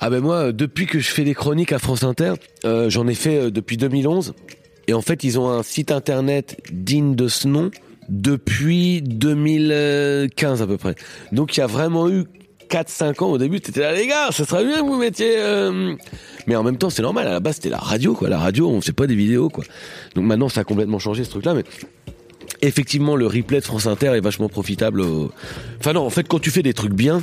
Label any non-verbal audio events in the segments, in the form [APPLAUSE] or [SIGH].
Ah ben moi, depuis que je fais des chroniques à France Inter, euh, j'en ai fait euh, depuis 2011. Et en fait, ils ont un site internet digne de ce nom depuis 2015 à peu près. Donc il y a vraiment eu 4-5 ans au début, t'étais là les gars, ça serait bien que vous mettiez... euh, Mais en même temps, c'est normal, à la base c'était la radio quoi. La radio, on fait pas des vidéos quoi. Donc maintenant, ça a complètement changé ce truc-là, mais... Effectivement, le replay de France Inter est vachement profitable. au- Enfin non, en fait, quand tu fais des trucs bien,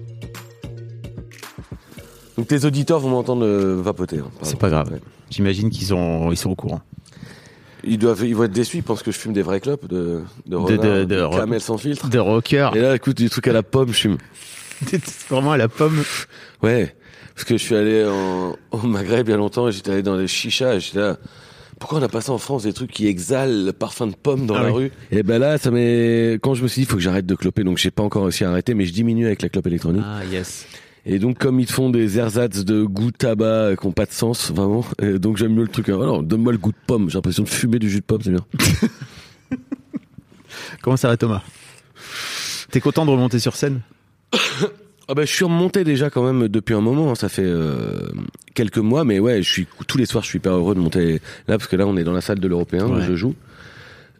Donc tes auditeurs vont m'entendre euh, vapoter. hein, pardon. C'est pas grave. Ouais. J'imagine qu'ils sont, ils sont au courant. Ils doivent, ils vont être déçus, ils pensent que je fume des vrais clopes de, de, renard, de- de- de camel sans filtre. De rocker. Et là, écoute, du truc à la pomme, je fume. C'est [LAUGHS] vraiment à la pomme. Ouais, parce que je suis allé en, au Maghreb il y a longtemps et j'étais allé dans les chichas et j'étais là. Pourquoi on a pas ça en France des trucs qui exhalent le parfum de pomme dans Ah la oui. rue? Et ben là, ça m'est quand je me suis dit il faut que j'arrête de cloper, donc j'ai pas encore réussi à arrêter, mais je diminue avec la clope électronique. Ah yes. Et donc comme ils te font des ersatz de goût tabac euh, qui ont pas de sens vraiment, et donc j'aime mieux le truc. Alors donne-moi le goût de pomme, j'ai l'impression de fumer du jus de pomme, c'est bien. [LAUGHS] Comment ça va Thomas? T'es content de remonter sur scène? [COUGHS] Ah bah, je suis remonté déjà quand même depuis un moment, hein, ça fait euh, quelques mois, mais ouais, je suis tous les soirs, je suis hyper heureux de monter là parce que là, on est dans la salle de l'Européen où Ouais. je joue,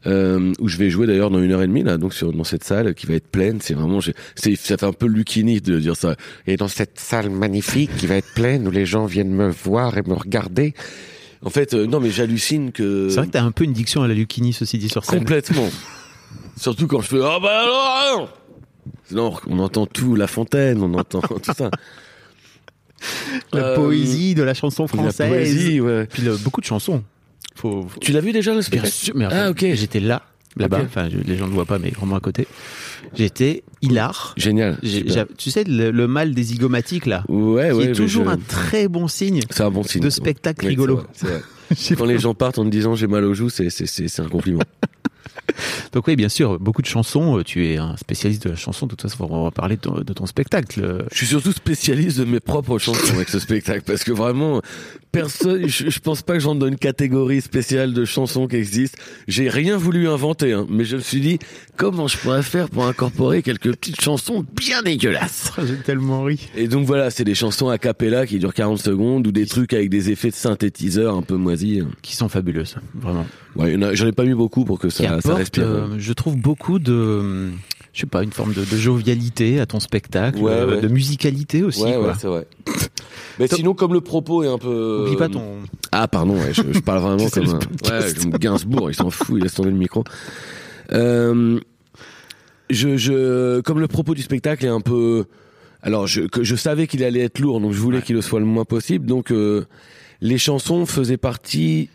euh, où je vais jouer d'ailleurs dans une heure et demie là, donc sur dans cette salle qui va être pleine. C'est vraiment, c'est ça fait un peu Lucini de dire ça. Et dans cette salle magnifique qui va être pleine où les gens viennent me voir et me regarder. En fait, euh, non, mais j'hallucine que C'est vrai que t'as un peu une diction à la Lucchini, ceci dit sur scène. Complètement. [LAUGHS] Surtout quand je fais ah bah alors hein Non, on entend tout, La Fontaine, on entend [LAUGHS] tout ça. La Euh, poésie de la chanson La française. poésie, ouais. Puis le- beaucoup de chansons. Faut, faut- Tu l'as vu déjà mais Ah, ok. J'étais là, là-bas. Enfin, les gens ne le voient pas, mais vraiment à côté. J'étais hilar. Génial. Tu sais, le, le mal des zygomatiques, là, Ouais, qui ouais. est toujours je- un très bon signe C'est un bon signe. de spectacle rigolo. vrai, vrai. [LAUGHS] Quand les gens partent en te disant j'ai mal aux joues, c'est c'est c'est c'est un compliment. [LAUGHS] [LAUGHS] Donc oui, bien sûr, beaucoup de chansons. euh, Tu es un spécialiste de la chanson. De toute façon, on va parler de ton, de ton spectacle. Euh, Je suis surtout spécialiste de mes propres chansons avec ce spectacle parce que vraiment personne, je, je pense pas que j'entre dans une catégorie spéciale de chansons qui existe. J'ai rien voulu inventer, hein, mais je me suis dit comment je pourrais faire pour incorporer quelques petites chansons bien dégueulasses? [LAUGHS] J'ai tellement ri. Et donc voilà, c'est des chansons a cappella qui durent 40 secondes ou des trucs avec des effets de synthétiseur un peu moisis. Qui sont fabuleuses, vraiment. Ouais, j'en ai pas mis beaucoup pour que ça, euh, je trouve, beaucoup de, je sais pas, une forme de, de jovialité à ton spectacle, Ouais, euh, ouais. de musicalité aussi. ouais, ouais, c'est vrai. Mais sinon, comme le propos est un peu. Oublie pas ton. Ah, pardon, je, je parle vraiment [LAUGHS] comme un. Ouais, comme Gainsbourg, il s'en fout, il laisse tomber le micro. Euh, je, je, comme le propos du spectacle est un peu. Alors, je, que je savais qu'il allait être lourd, donc je voulais qu'il le soit le moins possible. Donc, les chansons faisaient partie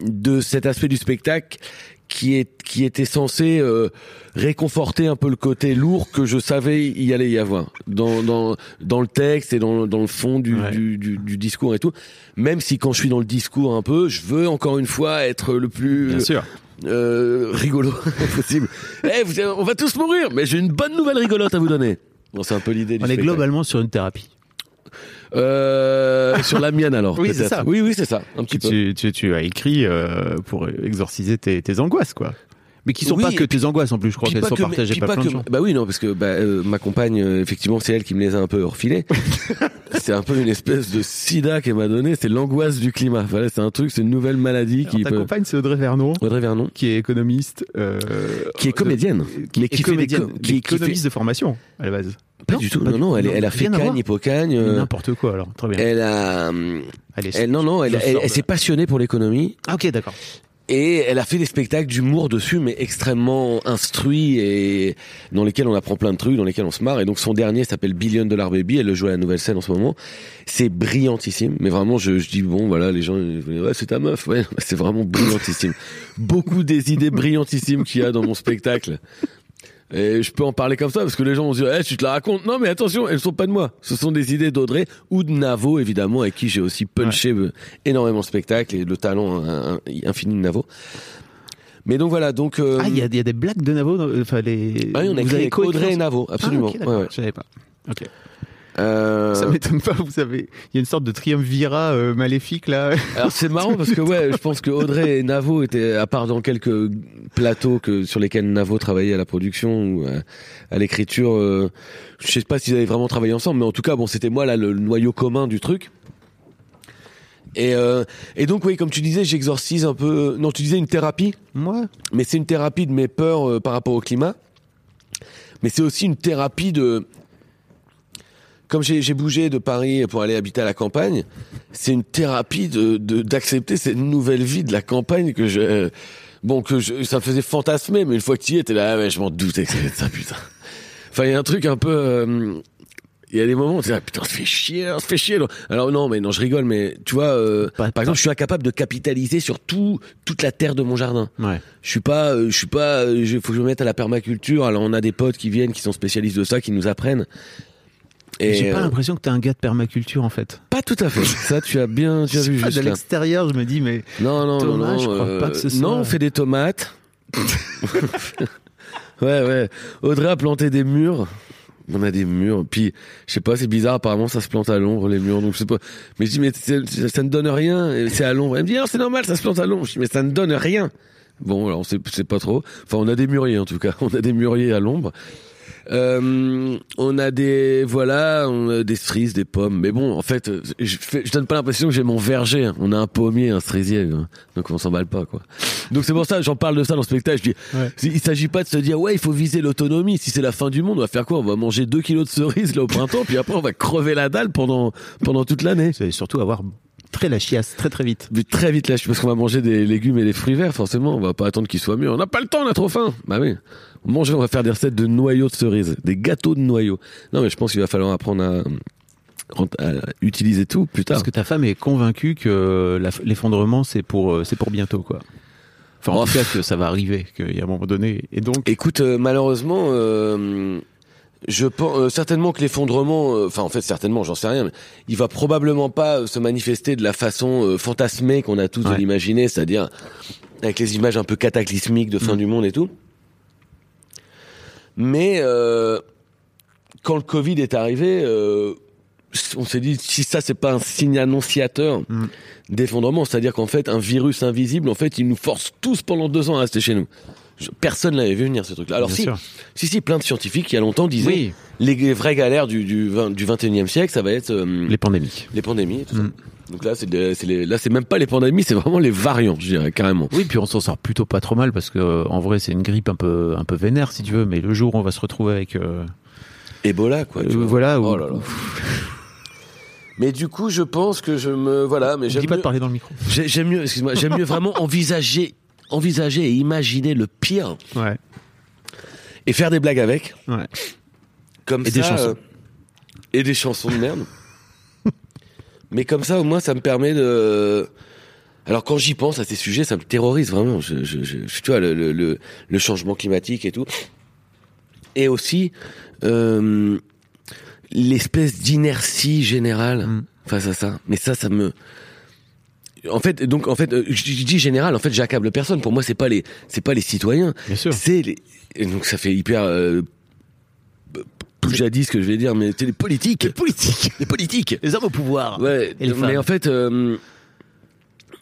de cet aspect du spectacle qui est qui était censé euh, réconforter un peu le côté lourd que je savais y allait y avoir dans dans dans le texte et dans dans le fond du, Ouais. du, du du discours et tout même si quand je suis dans le discours un peu je veux encore une fois être le plus Bien sûr. euh, rigolo [LAUGHS] possible Eh, vous- on va tous mourir mais j'ai une bonne nouvelle rigolote à vous donner bon c'est un peu l'idée du On est spectacle. globalement sur une thérapie. Euh, sur la mienne alors Oui, c'est ça. oui oui c'est ça un petit peu Tu, tu, tu as écrit euh, pour exorciser tes, tes angoisses, quoi. Mais qui sont Oui, pas que tes angoisses en plus, je crois qu'elles sont que- partagées par pas plein de que- gens. Bah oui, non, parce que bah, euh, ma compagne, euh, effectivement, c'est elle qui me les a un peu refilés. [LAUGHS] c'est un peu une espèce de sida qu'elle m'a donné. C'est l'angoisse du climat. Voilà, c'est un truc, c'est une nouvelle maladie Alors, qui ta peut. compagne, c'est Audrey Vernon, Audrey Vernon, qui est économiste. euh, qui est comédienne, qui mais est qui fait des comédienne, co- mais qui- fait- économiste de formation à la base. Pas du tout. pas Non, non, elle, elle a fait. Cagne, Hippocagne. euh, N'importe quoi alors, très bien. elle a, hum, Allez, elle, non, non, elle, elle, elle de- s'est passionnée pour l'économie Ah ok, d'accord. Et elle a fait des spectacles d'humour dessus, mais extrêmement instruits et dans lesquels on apprend plein de trucs, dans lesquels on se marre. Et donc son dernier s'appelle Billion Dollar Baby. Elle le joue à la nouvelle scène en ce moment. C'est brillantissime, mais vraiment, je, je dis bon, voilà, les gens, dire, ouais, c'est ta meuf, ouais, [LAUGHS] c'est vraiment brillantissime. Beaucoup des idées brillantissimes qu'il y a dans mon spectacle. Et je peux en parler comme ça parce que les gens vont se dire, eh, tu te la racontes. Non, mais attention, elles sont pas de moi. Ce sont des idées d'Audrey ou de Navo, évidemment, avec qui j'ai aussi punché euh, énormément de spectacles et le talent euh, infini de Navo. Mais donc voilà, donc. euh, Ah, il y, a- il y a des blagues de Navo, dans- enfin les. ah oui, on a vous écrit avec Audrey et Navo, absolument. Ah, ok, d'accord, Ouais, ouais. Je savais pas. Ok. Euh, Ça m'étonne pas, vous savez. Il y a une sorte de triumvirat euh, maléfique là. Alors c'est marrant parce que ouais, je pense que Audrey et Navo étaient à part dans quelques plateaux que sur lesquels Navo travaillait à la production ou à, à l'écriture. euh, je sais pas s'ils avaient vraiment travaillé ensemble, mais en tout cas bon, c'était moi là le noyau commun du truc. Et euh, et donc oui, comme tu disais, j'exorcise un peu. Non, tu disais une thérapie, Moi, mais c'est une thérapie de mes peurs euh, par rapport au climat. Mais c'est aussi une thérapie de comme j'ai bougé de Paris pour aller habiter à la campagne, c'est une thérapie de d'accepter cette nouvelle vie de la campagne que je bon que je, ça me faisait fantasmer, mais une fois que tu y t'es là, ah ouais, je m'en doutais que c'était ça, putain. Enfin, il y a un truc un peu. euh, il y a des moments où tu dis, ah, putain, ça fait chier, ça fait chier. Alors non, mais non, je rigole, mais tu vois, euh, Pas- par exemple, je suis incapable de capitaliser sur tout, toute la terre de mon jardin. ouais. Je suis pas, euh, je suis pas, il faut que je me mette à la permaculture. Alors on a des potes qui viennent, qui sont spécialistes de ça, qui nous apprennent. J'ai pas euh, l'impression que t'es un gars de permaculture en fait. pas tout à fait. [LAUGHS] Ça, tu as bien, tu as vu Pas juste de l'extérieur, je me dis mais Non, non, Thomas, non, je non. crois pas que ce Non, soit- on fait des tomates. [LAUGHS] ouais, ouais. Audrey a planté des murs. On a des murs. Puis, je sais pas, c'est bizarre. Apparemment, ça se plante à l'ombre, les murs. Donc, je sais pas. Mais je dis, mais ça ne donne rien. C'est à l'ombre. Elle me dit, ah, c'est normal, ça se plante à l'ombre. Je dis, mais ça ne donne rien. Bon, alors, on sait, c'est pas trop. Enfin, on a des mûriers, en tout cas. [LAUGHS] On a des mûriers à l'ombre. Euh, on a des voilà, on a des cerises, des pommes. Mais bon, en fait, je, fais, je donne pas l'impression que j'ai mon verger. hein. On a un pommier, un cerisier, hein. donc on s'emballe pas quoi. Donc c'est pour ça, j'en parle de ça dans le spectacle. Je dis, Ouais. il s'agit pas de se dire ouais, il faut viser l'autonomie. Si c'est la fin du monde, on va faire quoi? On va manger 2 kilos de cerises là au printemps, puis après on va crever la dalle pendant pendant toute l'année. c'est surtout avoir très la chiasse très très vite. Mais très vite là, parce qu'on va manger des légumes et des fruits verts, forcément. On va pas attendre qu'ils soient mûrs. On n'a pas le temps, on a trop faim. Bah oui. Manger, on va faire des recettes de noyaux de cerises, des gâteaux de noyaux. Non, mais je pense qu'il va falloir apprendre à, à utiliser tout plus tard. Parce que ta femme est convaincue que l'effondrement c'est pour euh, c'est pour bientôt quoi. Enfin en Oh, tout cas que ça va arriver, qu'il y a un moment donné. Et donc Écoute, euh, malheureusement, euh, je pense euh, certainement que l'effondrement, euh, enfin en fait certainement, j'en sais rien, mais il va probablement pas euh, se manifester de la façon euh, fantasmée qu'on a tous de Ouais. l'imaginer, c'est-à-dire avec les images un peu cataclysmiques de fin Mm. du monde et tout. Mais euh, quand le Covid est arrivé, euh, on s'est dit si ça c'est pas un signe annonciateur Mm. d'effondrement, c'est-à-dire qu'en fait un virus invisible, en fait, il nous force tous pendant deux ans à rester chez nous. Personne l'avait vu venir ce truc-là. Alors bien si, sûr. si, si, plein de scientifiques il y a longtemps disaient Oui, les, vraies galères du, du, 20 du 21e siècle, ça va être euh, les pandémies. les pandémies et tout Mm. ça. Donc là, c'est là, c'est même pas les pandémies, c'est vraiment les variants, je dirais, carrément. Oui, puis on s'en sort plutôt pas trop mal parce que euh, en vrai c'est une grippe un peu un peu vénère si tu veux, mais le jour où on va se retrouver avec euh, Ebola, quoi. tu euh, vois. voilà, Oh ou- là là. [LAUGHS] Mais du coup, je pense que je me, voilà, mais j'aime dis pas de mieux, parler dans le micro. j'ai- j'aime mieux, excuse-moi, j'aime mieux vraiment [LAUGHS] envisager, envisager et imaginer le pire Ouais, et faire des blagues avec, ouais. comme Et ça, des chansons. euh, et des chansons de merde. [LAUGHS] Mais comme ça, au moins, ça me permet de. Alors quand j'y pense à ces sujets, ça me terrorise vraiment. Je, je, je, je- tu vois le, le, le, le changement climatique et tout, et aussi euh, l'espèce d'inertie générale Mm. face à ça. Mais ça, ça me. En fait, donc en fait, euh, je dis général. En fait, j'accable personne. Pour moi, c'est pas les, c'est pas les citoyens. Bien sûr. C'est les. donc ça fait hyper. Euh, plus jadis ce que je vais dire, mais c'est les politiques. Les politiques. Les politiques. Les hommes au pouvoir. Ouais. Et les mais en fait, euh,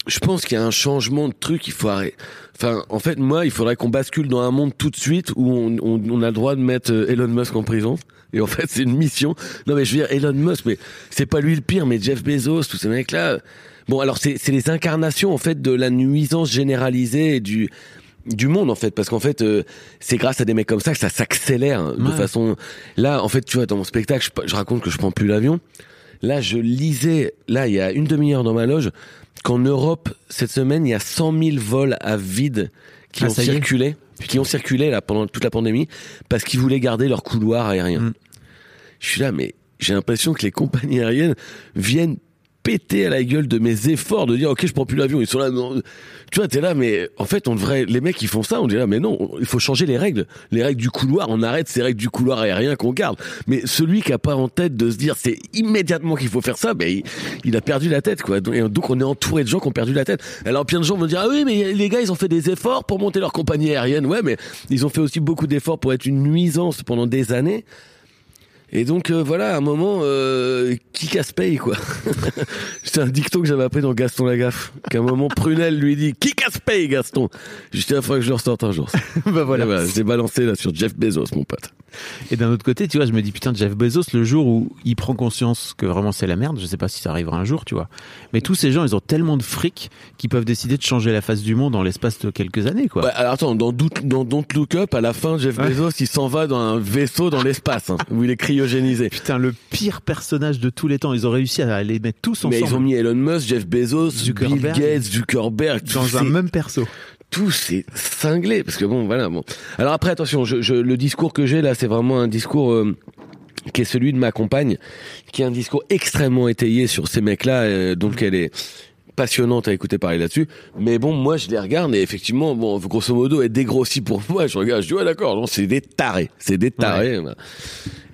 je pense qu'il y a un changement de truc. Il faut arrêter. Enfin, en fait, moi, il faudrait qu'on bascule dans un monde tout de suite où on, on, on a le droit de mettre euh, Elon Musk en prison. Et en fait, c'est une mission. Non, mais je veux dire, Elon Musk, mais c'est pas lui le pire, mais Jeff Bezos, tous ces mecs-là. Bon, alors c'est c'est les incarnations en fait de la nuisance généralisée et du du monde en fait. Parce qu'en fait euh, c'est grâce à des mecs comme ça que ça s'accélère hein, de façon. Là en fait tu vois dans mon spectacle je, je raconte que je prends plus l'avion. Là je lisais là il y a une demi-heure dans ma loge qu'en Europe cette semaine il y a 100 000 vols à vide qui Ah, ont circulé qui ont circulé là pendant toute la pandémie parce qu'ils voulaient garder leur couloir aérien. Mm. je suis là mais j'ai l'impression que les compagnies aériennes viennent péter à la gueule de mes efforts de dire ok je prends plus l'avion ils sont là tu vois t'es là mais en fait on devrait les mecs qui font ça on dit là mais non il faut changer les règles. Les règles du couloir on arrête ces règles du couloir aérien qu'on garde. Mais celui qui a pas en tête de se dire c'est immédiatement qu'il faut faire ça ben il, a perdu la tête quoi. Donc on est entouré de gens qui ont perdu la tête. Alors plein de gens vont dire ah oui mais les gars ils ont fait des efforts pour monter leur compagnie aérienne. Ouais mais ils ont fait aussi beaucoup d'efforts pour être une nuisance pendant des années et donc euh, voilà, à un moment, euh, qui casse paye quoi. [LAUGHS] C'est un dicton que j'avais appris dans Gaston Lagaffe. Qu'à un moment, Prunel lui dit qui casse paye Gaston. Juste la fois que je le ressorte un jour. [LAUGHS] bah voilà. Voilà, j'ai balancé là sur Jeff Bezos, mon pote. Et d'un autre côté, tu vois, je me dis putain, Jeff Bezos, le jour où il prend conscience que vraiment c'est la merde, je sais pas si ça arrivera un jour, tu vois. Mais tous ces gens, ils ont tellement de fric qu'ils peuvent décider de changer la face du monde en l'espace de quelques années, quoi. Bah, alors attends, dans, Don't- dans Don't Look Up, à la fin, Jeff Ouais. Bezos, il s'en va dans un vaisseau dans l'espace, hein, où il est cryogénisé. Putain, le pire personnage de tous les temps. Ils ont réussi à les mettre tous ensemble Mais ils ont mis Elon Musk, Jeff Bezos, Zuckerberg. Bill Gates, Zuckerberg, dans un même perso. tout c'est cinglé parce que bon voilà bon alors après attention je, je- le discours que j'ai là c'est vraiment un discours euh, qui est celui de ma compagne qui est un discours extrêmement étayé sur ces mecs là donc elle est passionnante à écouter parler là-dessus mais bon moi je les regarde et effectivement bon grosso modo elle dégrossit pour moi je regarde je dis ouais d'accord c'est des tarés c'est des tarés.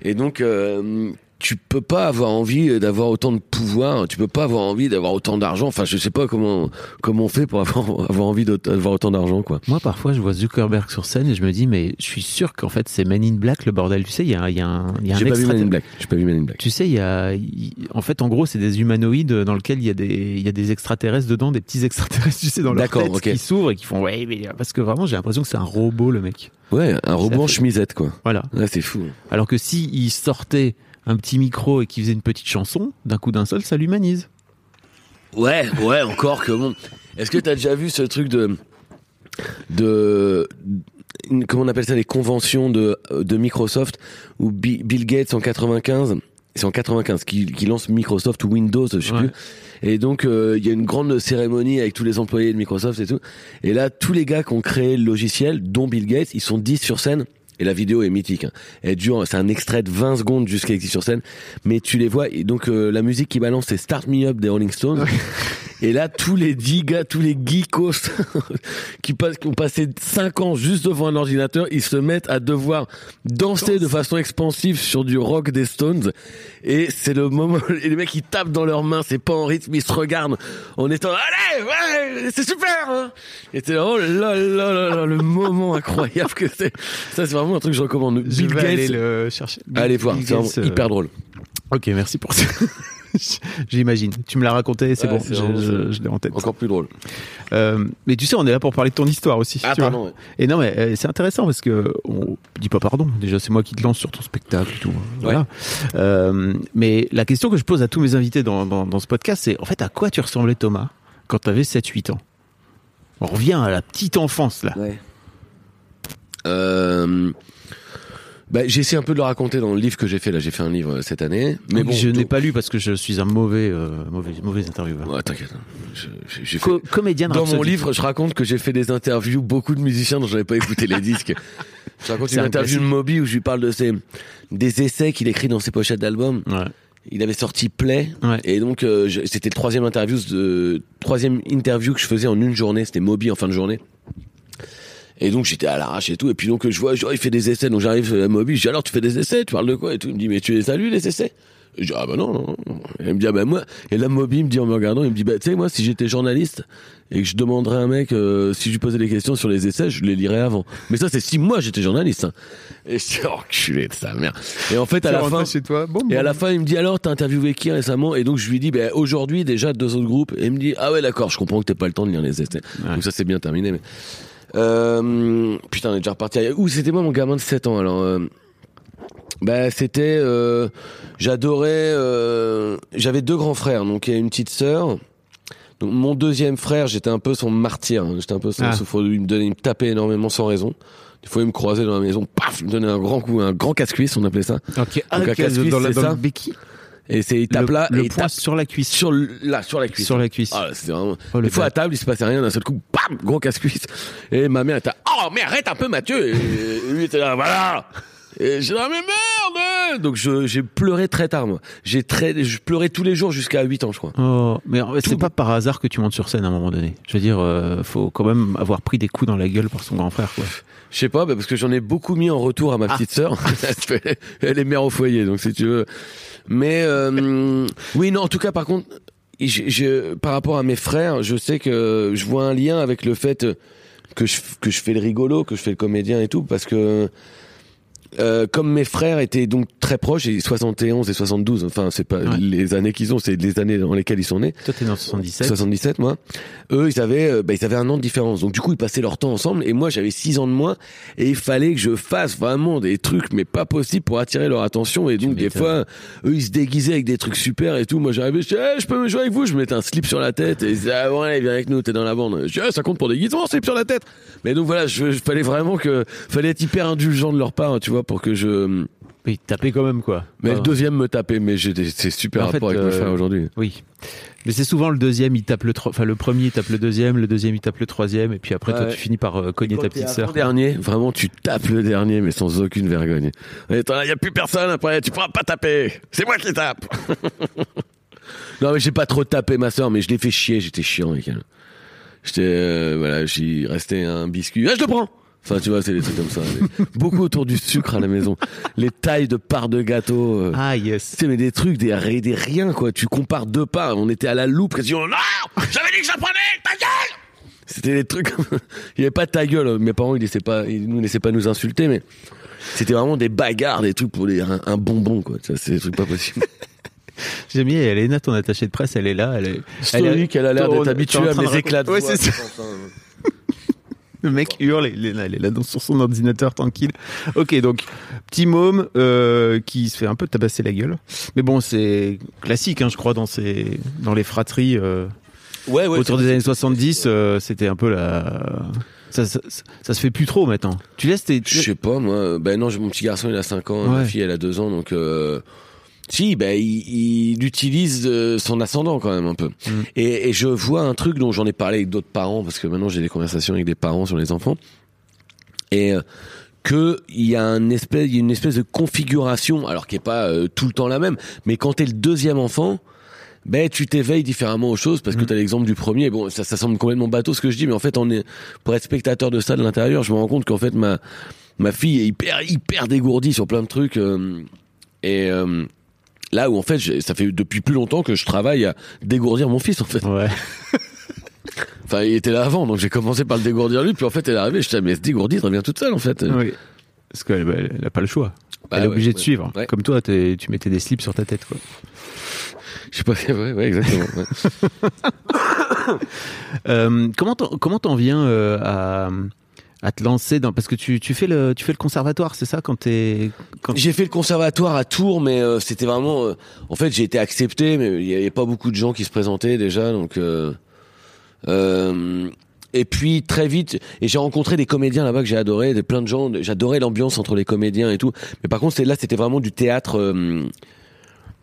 Et donc euh, tu peux pas avoir envie d'avoir autant de pouvoir, tu peux pas avoir envie d'avoir autant d'argent. Enfin, je sais pas comment comment on fait pour avoir [LAUGHS] avoir envie d'avoir autant d'argent, quoi. Moi, parfois, je vois Zuckerberg sur scène et je me dis, mais je suis sûr qu'en fait, c'est Men in Black, le bordel. Tu sais, il y a, y a un, y a un J'ai pas vu Men in Black. J'ai pas vu Men in Black. Tu sais, il y a, en fait, en gros, c'est des humanoïdes dans lesquels il y a des, il y a des extraterrestres dedans, des petits extraterrestres, tu sais, dans leur tête, ok. qui s'ouvrent et qui font, ouais, mais parce que vraiment, j'ai l'impression que c'est un robot, le mec. Ouais, un robot en chemisette, quoi. Voilà. Ouais, c'est fou. Alors que si il sortait un petit micro et qu'il faisait une petite chanson, d'un coup d'un seul, ça l'humanise. Ouais, ouais, encore que bon. Est-ce que t'as déjà vu ce truc de de comment on appelle ça les conventions de de Microsoft où Bi- Bill Gates en 95 c'est en 95 qui, qui lance Microsoft ou Windows, je sais Ouais. plus. Et donc euh, il y a une grande cérémonie avec tous les employés de Microsoft et tout. Et là tous les gars qui ont créé le logiciel, dont Bill Gates, ils sont 10 sur scène. Et la vidéo est mythique. Hein. Elle dure, c'est un extrait de 20 secondes jusqu'à existe sur scène. Mais tu les vois. Et donc euh, la musique qui balance, c'est Start Me Up des Rolling Stones. [LAUGHS] Et là, tous les 10 gars, tous les geekos [LAUGHS] qui, passent, qui ont passé 5 ans juste devant un ordinateur, ils se mettent à devoir danser de façon expansive sur du rock des Stones. Et c'est le moment, [LAUGHS] et les mecs ils tapent dans leurs mains, c'est pas en rythme, ils se regardent en étant, allez, ouais, c'est super, hein Et t'es là, oh là là là là, le moment incroyable que c'est. Ça, c'est vraiment un truc que je recommande. Je Bill vais aller Gates, le chercher. allez voir, c'est vraiment Gates, euh, hyper drôle. Ok, merci pour ça. [LAUGHS] [LAUGHS] J'imagine. Tu me l'as raconté, c'est Ouais, bon, je, vraiment- je- je l'ai en tête. Encore plus drôle. Euh, mais tu sais, on est là pour parler de ton histoire aussi. Ah, tu vois. pardon, ouais. Et non, mais euh, c'est intéressant parce que on dit pas pardon. Déjà, c'est moi qui te lance sur ton spectacle et tout. Voilà. Euh, mais la question que je pose à tous mes invités dans, dans, dans ce podcast, c'est en fait, à quoi tu ressemblais Thomas quand tu avais 7-8 ans? On revient à la petite enfance là. Ouais. Euh, bah, j'ai essayé un peu de le raconter dans le livre que j'ai fait. Là, j'ai fait un livre euh, cette année. Mais bon, je n'ai pas lu parce que je suis un mauvais, euh, mauvais, mauvais intervieweur. Ouais, t'inquiète. J'ai fait- Co- comédien Dans mon livre, je raconte que j'ai fait des interviews, beaucoup de musiciens dont j'avais pas écouté les disques. [LAUGHS] Je raconte C'est une un interview de. Moby où je lui parle de ses, des essais qu'il écrit dans ses pochettes d'albums. Ouais. Il avait sorti Play. Ouais. Et donc, euh, je- c'était le troisième interview, de, troisième interview que je faisais en une journée. C'était Moby en fin de journée. Et donc, j'étais à l'arrache et tout. Et puis, donc, je vois, vois, il fait des essais. Donc, j'arrive à Moby. Je dis, alors, tu fais des essais? Tu parles de quoi? Et tout? Il me dit, mais tu les as lus, les essais? Je dis, ah bah non, non. Elle me dit, ah bah moi. Et là, Moby me dit en me regardant, il me dit, bah tu sais, moi, si j'étais journaliste et que je demanderais à un mec euh, si je lui posais des questions sur les essais, je les lirais avant. Mais ça, c'est si moi j'étais journaliste. hein. Et je suis enculé de sa mère. Et en fait, à la fin. chez toi. Bon, Et à la fin, il me dit alors, t'as interviewé qui récemment? Et donc je lui dis, ben aujourd'hui déjà deux autres groupes. Et il me dit, ah ouais d'accord, je comprends que t'aies pas le temps de lire les essais. Ouais. Donc ça c'est bien terminé. Mais euh, putain, on est déjà reparti. Où c'était moi mon gamin de 7 ans alors euh, Bah c'était, euh, j'adorais. euh, J'avais deux grands frères, donc il y a une petite sœur. Donc mon deuxième frère, j'étais un peu son martyr. hein. J'étais un peu son Ah. souffre. Il me donnait, il me tapait énormément sans raison. Des fois, il me croisait dans la maison, paf, il me donnait un grand coup, un grand casse-cuisse, on appelait ça. Ok. Donc, ok, casse-cuisse, dans, la, dans ça le béquille. Et c'est, il tape le, là, le et il poing tape sur la cuisse. sur le- là, sur la cuisse. Sur la cuisse. Ah, c'est vraiment. Oh, Des fois à table, il se passait rien, d'un seul coup, bam, gros casse-cuisse. Et ma mère était, oh, mais arrête un peu, Mathieu. Et lui était là, voilà. Et j'ai dit, ah, mais merde! Donc, je, j'ai pleuré très tard, moi. J'ai très, je pleurais tous les jours jusqu'à 8 ans, je crois. Oh, mais en fait, c'est pas par hasard que tu montes sur scène à un moment donné. Je veux dire, euh, faut quand même avoir pris des coups dans la gueule par son grand frère, quoi. Je sais pas, bah, parce que j'en ai beaucoup mis en retour à ma petite sœur. [LAUGHS] Elle fait- Elle est mère au foyer, donc si tu veux. Mais euh, oui, non, en tout cas, par contre, je, je- par rapport à mes frères, je sais que je vois un lien avec le fait que je, que je fais le rigolo, que je fais le comédien et tout, parce que euh, comme mes frères étaient donc très proches, et 71 et 72, enfin c'est pas Ouais. les années qu'ils ont, c'est les années dans lesquelles ils sont nés. Toi, t'es dans 77. 77 moi. Eux ils avaient euh, bah, ils avaient un an de différence. Donc du coup ils passaient leur temps ensemble et moi j'avais 6 ans de moins et il fallait que je fasse vraiment des trucs mais pas possible pour attirer leur attention et donc des fois eux ils se déguisaient avec des trucs super et tout. Moi j'arrivais je disais, Eh, je peux me jouer avec vous, je me mettais un slip sur la tête et ils disaient ah ouais, viens avec nous, t'es dans la bande. Je dis Ah, ça compte pour des guisements, slip sur la tête. Mais donc voilà, je, je fallait vraiment que fallait être hyper indulgent de leur part, tu vois, pour que je Oui, tapé quand même, quoi. mais Ah. le deuxième me tapait mais c'est super En fait, rapport avec euh, frères aujourd'hui. Oui. Mais c'est souvent le deuxième, il tape le enfin le premier il tape le deuxième, le deuxième il tape le troisième, et puis après toi tu finis par euh, cogner ta petite sœur. dernier, vraiment, tu tapes le dernier, mais sans aucune vergogne. Il n'y a plus personne après, tu pourras pas taper. C'est moi qui tape. [LAUGHS] non, mais j'ai pas trop tapé ma sœur, mais je l'ai fait chier, j'étais chiant avec elle. J'étais, euh, voilà, j'y restais un biscuit. Ah, je le prends! Enfin, tu vois, c'est des trucs comme ça. [LAUGHS] Beaucoup autour du sucre à la maison. Les tailles de parts de gâteau. euh, Ah yes. tu sais, mais des trucs, des, des riens, quoi. Tu compares deux parts. On était à la loupe. quasiment, non! J'avais dit que j'apprenais! Ta gueule! C'était des trucs. Il y avait pas ta gueule. Mes parents, ils laissaient pas, ils nous laissaient pas nous insulter, mais c'était vraiment des bagarres, des trucs pour les, un, un bonbon, quoi. Tu vois, C'est des trucs pas possibles. [LAUGHS] J'aime bien, Elena, ton attachée de presse, elle est là, elle est. Stoïque, elle a l'air d'être habituée à mes éclats de Ouais, voix, c'est ça. Le mec hurle, il est là, il est là sur son ordinateur tranquille. Ok, donc petit môme euh, qui se fait un peu tabasser la gueule. Mais bon, c'est classique, hein, je crois, dans ces, dans les fratries euh, Ouais, ouais. autour des années 70. euh, c'était un peu la. Ça, ça, ça se fait plus trop maintenant. Tu laisses tes. Je sais pas, moi. Ben non, mon petit garçon, il a 5 ans, ma fille, elle a 2 ans, donc, euh, si, ben, il, il utilise euh, son ascendant quand même un peu. Mm. Et, et je vois un truc dont j'en ai parlé avec d'autres parents, parce que maintenant j'ai des conversations avec des parents sur les enfants. Et euh, que il y a un espèce, y a une espèce de configuration, alors qui est pas euh, tout le temps la même, mais quand t'es le deuxième enfant, ben tu t'éveilles différemment aux choses parce que Mm. t'as l'exemple du premier. Bon, ça, ça semble complètement bateau ce que je dis, mais en fait, on est pour être spectateur de ça de l'intérieur, je me rends compte qu'en fait ma ma fille est hyper hyper dégourdie sur plein de trucs euh, et euh, là où en fait ça fait depuis plus longtemps que je travaille à dégourdir mon fils en fait. Ouais. [LAUGHS] Enfin, il était là avant, donc j'ai commencé par le dégourdir lui, puis en fait elle est arrivée, je disais mais elle se dégourdit, elle revient toute seule en fait. oui. Parce qu'elle bah, elle pas le choix. Bah elle est ouais, obligée de suivre. Ouais. Comme toi, tu mettais des slips sur ta tête, quoi. Je sais pas, [LAUGHS] ouais, ouais, exactement. [LAUGHS] Euh, comment t'en, comment t'en viens euh, à, à te lancer dans parce que tu, tu fais le tu fais le conservatoire, c'est ça quand t'es J'ai fait le conservatoire à Tours, mais euh, c'était vraiment. euh, en fait, j'ai été accepté, mais il y avait pas beaucoup de gens qui se présentaient déjà, donc. euh, et puis très vite, et j'ai rencontré des comédiens là-bas que j'ai adoré, des plein de gens. J'adorais l'ambiance entre les comédiens et tout. Mais par contre, là, c'était vraiment du théâtre,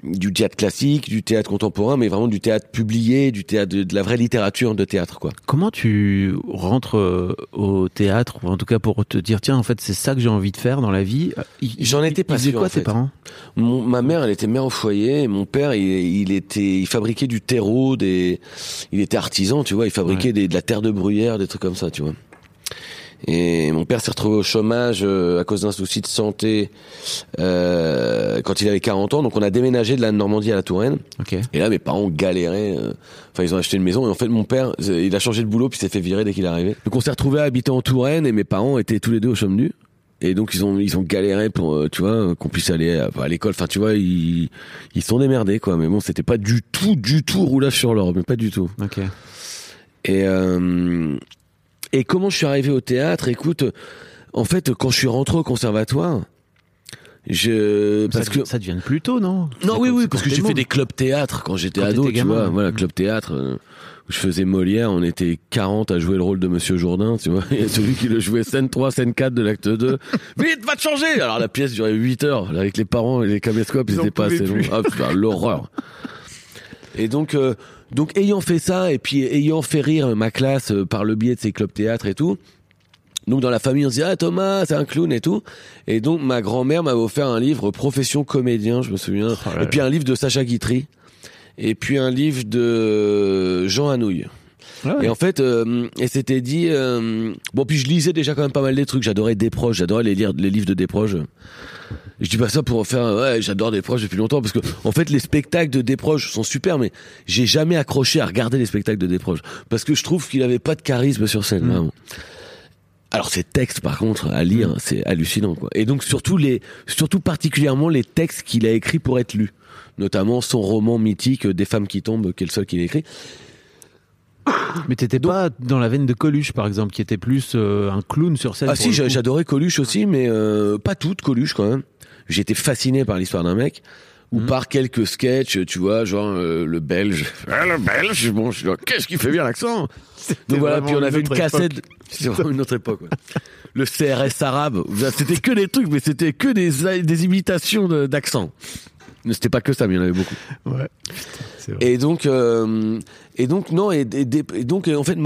du théâtre classique, du théâtre contemporain, mais vraiment du théâtre publié, du théâtre de, de la vraie littérature de théâtre, quoi. comment tu rentres euh, au théâtre ou en tout cas pour te dire tiens en fait c'est ça que j'ai envie de faire dans la vie. Ils- J'en étais pas sûr, quoi en tes parents? Mon, ma mère, elle était mère au foyer. Et mon père, il, il était, il fabriquait du terreau, des, il était artisan, tu vois. Il fabriquait des, de la terre de bruyère, des trucs comme ça, tu vois. Et mon père s'est retrouvé au chômage euh, à cause d'un souci de santé euh, quand il avait 40 ans. Donc on a déménagé de la Normandie à la Touraine. Ok. Et là, mes parents galéraient. euh, Enfin, ils ont acheté une maison. Et en fait, mon père, euh, il a changé de boulot puis s'est fait virer dès qu'il est arrivé. Donc on s'est retrouvé à habiter en Touraine et mes parents étaient tous les deux au chômage nu. Et donc ils ont ils ont galéré pour tu vois qu'on puisse aller à, à l'école. Enfin tu vois ils ils sont démerdés quoi. Mais bon c'était pas du tout du tout roulage sur l'or, mais pas du tout. Ok. Et euh, et comment je suis arrivé au théâtre Écoute, en fait quand je suis rentré au conservatoire, je parce ça, que ça devient plus tôt, non? Non, oui, oui, parce que j'ai fait des clubs théâtre quand j'étais ado, tu gamin, vois. Voilà, club théâtre. euh, où je faisais Molière, on était 40 à jouer le rôle de Monsieur Jourdain, tu vois. [LAUGHS] Et celui qui le jouait scène 3, scène 4 de l'acte 2. [LAUGHS] Vite, va te changer! Alors la pièce durait 8 heures, avec les parents et les caméscopes, Ils en c'était pas assez long. plus. Ah, l'horreur. Et donc, euh, donc ayant fait ça, et puis ayant fait rire ma classe euh, par le biais de ces clubs théâtre et tout, donc dans la famille, on se dit ah Thomas, c'est un clown et tout. Et donc ma grand-mère m'avait offert un livre Profession comédien, je me souviens. Oh là et puis un livre de Sacha Guitry. Et puis un livre de Jean Anouilh. Ah ouais. Et en fait, euh, et c'était dit. euh, bon, puis je lisais déjà quand même pas mal des trucs. J'adorais Desproges. J'adorais les lire les livres de Desproges. Je dis pas ça pour faire. Ouais, j'adore Desproges depuis longtemps parce que en fait les spectacles de Desproges sont super, mais j'ai jamais accroché à regarder les spectacles de Desproges parce que je trouve qu'il avait pas de charisme sur scène. Mm. vraiment. Alors ces textes, par contre, à lire, c'est hallucinant, quoi. Et donc surtout les, surtout particulièrement les textes qu'il a écrits pour être lus, notamment son roman mythique Des femmes qui tombent, qui est le seul qu'il a écrit. Mais t'étais pas dans la veine de Coluche, par exemple, qui était plus euh, un clown sur scène. Ah si, j'adorais Coluche aussi, mais euh, pas toutes Coluche quand même. J'étais fasciné par l'histoire d'un mec ou Mhm. par quelques sketchs, tu vois, genre euh, le Belge. [LAUGHS] Ah, le Belge, bon, je suis là, qu'est-ce qu'il fait bien l'accent? Donc voilà, puis on avait une cassette. C'est vraiment une autre époque. ouais. Le CRS arabe, c'était que des trucs, mais c'était que des des imitations de- d'accent. Mais C'était pas que ça, mais il y en avait beaucoup. Ouais. Vrai. Et donc, euh, et donc non, et, donc euh, en fait,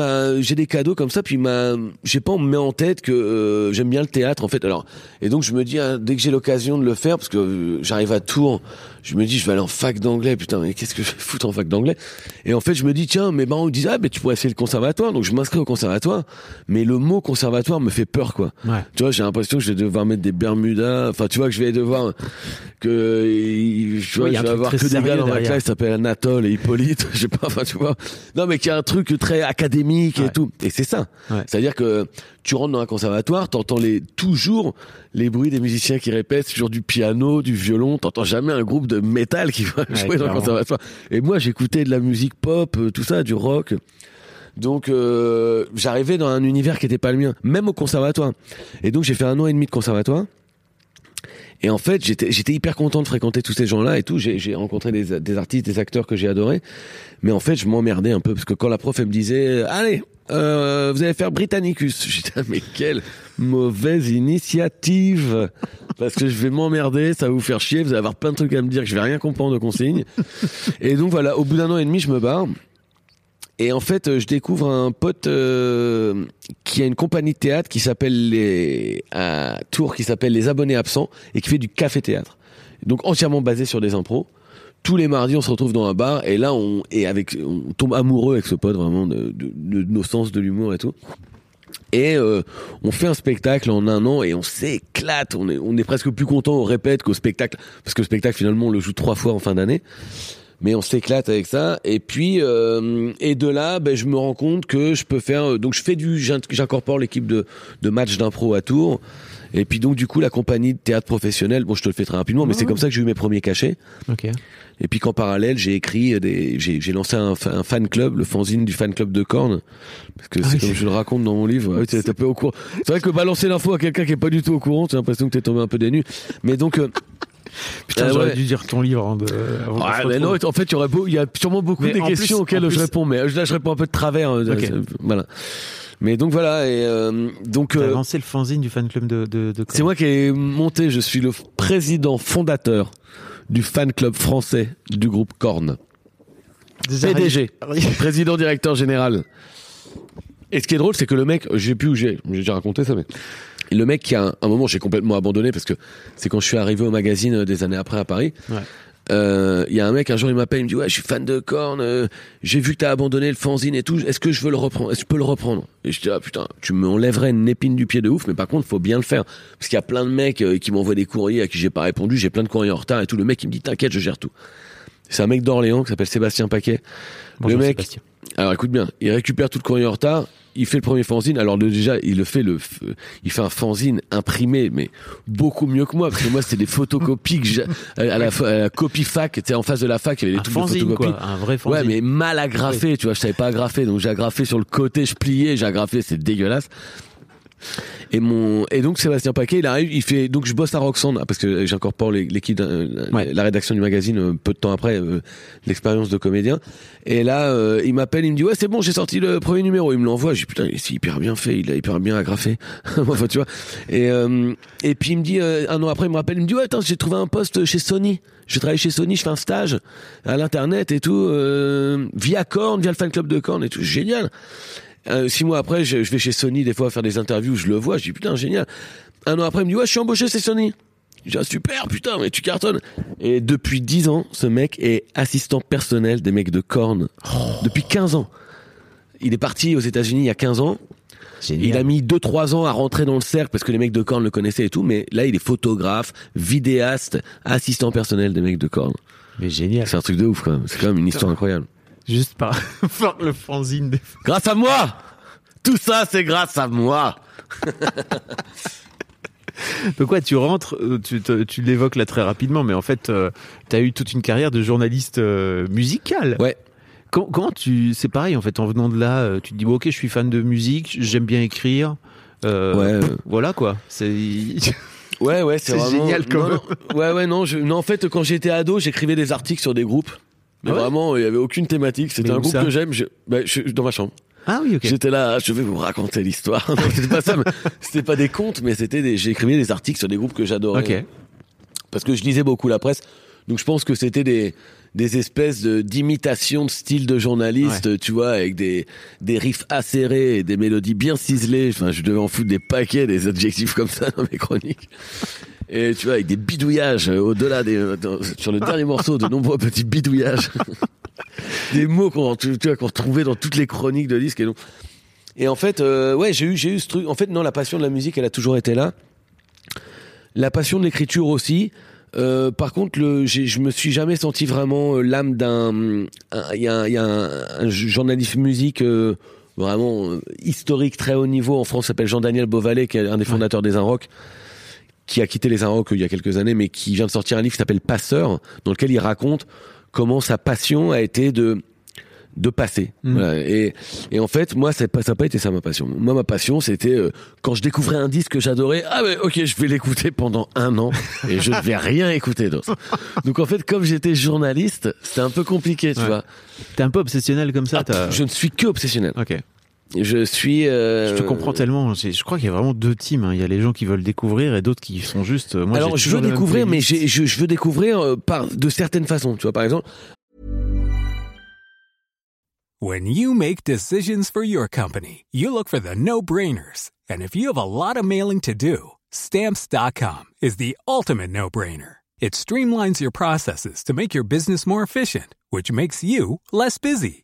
j'ai des cadeaux comme ça, puis ma, je sais pas, on me met en tête que euh, j'aime bien le théâtre en fait. Alors, et donc je me dis hein, dès que j'ai l'occasion de le faire, parce que euh, j'arrive à Tours, je me dis je vais aller en fac d'anglais. Putain, mais qu'est-ce que je vais foutre en fac d'anglais? Et en fait, je me dis tiens, mes parents me disent ah mais tu pourrais essayer le conservatoire, donc je m'inscris au conservatoire. Mais le mot conservatoire me fait peur quoi. Ouais. Tu vois, j'ai l'impression que je vais devoir mettre des bermudas. Enfin, tu vois que je vais devoir que tu vois, Ouais, je vais avoir que des gars dans ma classe qui s'appellent Anatole et Hippolyte. [LAUGHS] Je sais pas. Enfin, tu vois. Non, mais qu'il y a un truc très académique Ouais. et tout. Et c'est ça. Ouais. C'est-à-dire que tu rentres dans un conservatoire, t'entends les toujours les bruits des musiciens qui répètent sur du piano, du violon. T'entends jamais un groupe de métal qui va Ouais, jouer dans le conservatoire. Et moi, j'écoutais de la musique pop, euh, tout ça, du rock. Donc euh, j'arrivais dans un univers qui était pas le mien, même au conservatoire. Et donc j'ai fait un an et demi de conservatoire. Et en fait, j'étais j'étais hyper content de fréquenter tous ces gens-là et tout. J'ai j'ai rencontré des, des artistes, des acteurs que j'ai adorés. Mais en fait, je m'emmerdais un peu parce que quand la prof elle me disait, allez, euh, vous allez faire Britannicus, [LAUGHS] j'étais ah, mais quelle mauvaise initiative parce que je vais m'emmerder, ça va vous faire chier, vous allez avoir plein de trucs à me dire je vais rien comprendre de consignes. et donc voilà, au bout d'un an et demi, je me barre. Et en fait, euh, je découvre un pote euh, qui a une compagnie de théâtre qui s'appelle les à Tours, qui s'appelle les Abonnés Absents et qui fait du café théâtre. Donc entièrement basé sur des impros. Tous les mardis, on se retrouve dans un bar et là, on avec on tombe amoureux avec ce pote vraiment de, nos sens de l'humour et tout. Et euh, on fait un spectacle en un an et on s'éclate. On est, on est presque plus content au répète qu'au spectacle parce que le spectacle finalement on le joue trois fois en fin d'année mais on s'éclate avec ça et puis euh, et de là ben, je me rends compte que je peux faire euh, donc je fais du j'in- j'incorpore l'équipe de de match d'impro à Tours et puis donc du coup la compagnie de théâtre professionnel bon je te le fais très rapidement mais c'est comme ça que j'ai eu mes premiers cachets. Ok. et puis qu'en parallèle j'ai écrit des j'ai lancé un, fa- un fan club le fanzine du fan club de Corne parce que Ah c'est oui, comme je le raconte dans mon livre. T'es un peu au courant. C'est vrai que balancer l'info à quelqu'un qui est pas du tout au courant j'ai l'impression que t'es tombé un peu nues. Mais donc euh, Putain, Ah j'aurais ouais. dû dire ton livre. hein, de, Ah, mais non, en fait, il y aurait beau, il y a sûrement beaucoup Mais des questions plus- auxquelles je réponds, mais là, je réponds un peu de travers. euh, euh, Voilà. Mais donc voilà, et euh, donc T'as euh, lancé le fanzine du fan club de. de, de c'est moi qui ai monté. Je suis le président fondateur du fan club français du groupe Korn. Déjà, PDG, [LAUGHS] président directeur général. Et ce qui est drôle, c'est que le mec, j'ai plus où j'ai, j'ai déjà raconté ça, mais le mec qui a un, un moment, j'ai complètement abandonné parce que c'est quand je suis arrivé au magazine euh, des années après à Paris. Ouais. euh, il y a un mec un jour il m'appelle il me dit ouais je suis fan de Korn euh, j'ai vu que t'as abandonné le fanzine et tout est-ce que je veux le reprendre est-ce que je peux le reprendre? Et je dis ah putain tu m'enlèverais une épine du pied de ouf mais par contre faut bien le faire parce qu'il y a plein de mecs euh, qui m'envoient des courriers à qui j'ai pas répondu j'ai plein de courriers en retard et tout le mec il me dit t'inquiète je gère tout c'est un mec d'Orléans qui s'appelle Sébastien Paquet Bonjour, le mec Sébastien. alors écoute bien il récupère tout le courrier en retard il fait le premier fanzine alors le- déjà il le fait le il fait un fanzine imprimé mais beaucoup mieux que moi parce que moi c'était des photocopies que j'ai- à la, à la copie fac en face de la fac il y avait des trucs de photocopies quoi. Un vrai fanzine. Ouais, mais mal agrafé, tu vois, je savais pas agrafer, donc j'ai agrafé sur le côté, je pliais, j'ai agrafé, c'est dégueulasse. Et mon et donc Sébastien Paquet, il arrive, il fait donc je bosse à Roxanne parce que j'incorpore l'équipe, euh, Ouais. la rédaction du magazine euh, peu de temps après euh, l'expérience de comédien. Et là, euh, il m'appelle, il me dit ouais c'est bon, j'ai sorti le premier numéro, il me l'envoie, je dis putain c'est hyper bien fait, il a hyper bien agrafé, [LAUGHS] enfin tu vois. Et euh, et puis il me dit un an après, il me rappelle, il me dit ouais attends j'ai trouvé un poste chez Sony. Je travaille chez Sony, je fais un stage à l'internet et tout, euh, via Korn, via le fan club de Korn et tout, génial. Euh, six mois après, je, je vais chez Sony des fois faire des interviews, je le vois, je dis putain génial. Un an après, il me dit ouais, je suis embauché chez Sony. Je dis ah, super, putain, mais tu cartonnes. Et depuis dix ans, ce mec est assistant personnel des mecs de Korn. Depuis 15 ans. Il est parti aux États-Unis il y a 15 ans. Il a mis 2-3 ans à rentrer dans le cercle parce que les mecs de Korn le connaissaient et tout, mais là il est photographe, vidéaste, assistant personnel des mecs de Korn. Mais génial. C'est un truc de ouf quand même. C'est quand même une histoire incroyable. Juste [LAUGHS] par, le fanzine des Grâce à moi Tout ça, c'est grâce à moi [LAUGHS] Donc ouais, tu rentres, euh, tu, tu l'évoques là très rapidement, mais en fait, tu as eu toute une carrière de journaliste euh, musical. Ouais. Com- comment tu... C'est pareil, en fait, en venant de là, euh, tu te dis, bon, ok, je suis fan de musique, j'aime bien écrire. euh, Ouais. Voilà, quoi. C'est... Ouais, ouais, [LAUGHS] c'est C'est vraiment... génial, quand non, même. non. Ouais, ouais, non, je... non, en fait, quand j'étais ado, j'écrivais des articles sur des groupes. Mais Ah ouais vraiment, il y avait aucune thématique. C'était un groupe que j'aime. Je... bah, je- Dans ma chambre. Ah oui, ok. J'étais là, je vais vous raconter l'histoire. [LAUGHS] C'était pas ça. C'était pas des contes, mais c'était des. J'écrivais des articles sur des groupes que j'adorais. Ok. Parce que je lisais beaucoup la presse. Donc je pense que c'était des des espèces de d'imitations de style de journaliste, tu vois, avec des des riffs acérés et des mélodies bien ciselées. Enfin, je devais en foutre des paquets des adjectifs comme ça dans mes chroniques. Et tu vois, avec des bidouillages euh, au-delà des euh, dans- sur le dernier morceau, de nombreux petits bidouillages, [LAUGHS] des mots qu'on tu tu vois qu'on retrouvait dans toutes les chroniques de disques et donc. Et en fait, euh, ouais, j'ai eu j'ai eu ce truc. En fait, non, la passion de la musique, elle a toujours été là. La passion de l'écriture aussi. Euh, par contre, le, je me suis jamais senti vraiment l'âme d'un. un- Il y a, un- il y a un, un journaliste musique euh, vraiment historique, très haut niveau en France, s'appelle Jean-Daniel Beauvalet, qui est un des fondateurs des Inrocks, qui a quitté les Inrocks il y a quelques années, mais qui vient de sortir un livre qui s'appelle Passeur, dans lequel il raconte comment sa passion a été de de passer. Mm. Voilà. Et, et en fait, moi, c'est pas, ça n'a pas été ça ma passion. Moi, ma passion, c'était euh, quand je découvrais un disque que j'adorais. Ah, mais ok, je vais l'écouter pendant un an [LAUGHS] et je ne vais rien écouter d'autre. Donc en fait, comme j'étais journaliste, c'était un peu compliqué, tu Ouais. vois. T'es un peu obsessionnel comme ça. Ah, je ne suis que obsessionnel. Ok. Je suis. euh, Je te comprends tellement. C'est- Je crois qu'il y a vraiment deux teams. hein. Il y a les gens qui veulent découvrir et d'autres qui sont juste. euh, Moi, Alors, je veux découvrir, mais je, je veux découvrir euh, par de certaines façons. Tu vois, par exemple, When you make decisions for your company, you look for the no brainers. And if you have a lot of mailing to do, stamps.com is the ultimate no brainer. It streamlines your processes to make your business more efficient, which makes you less busy.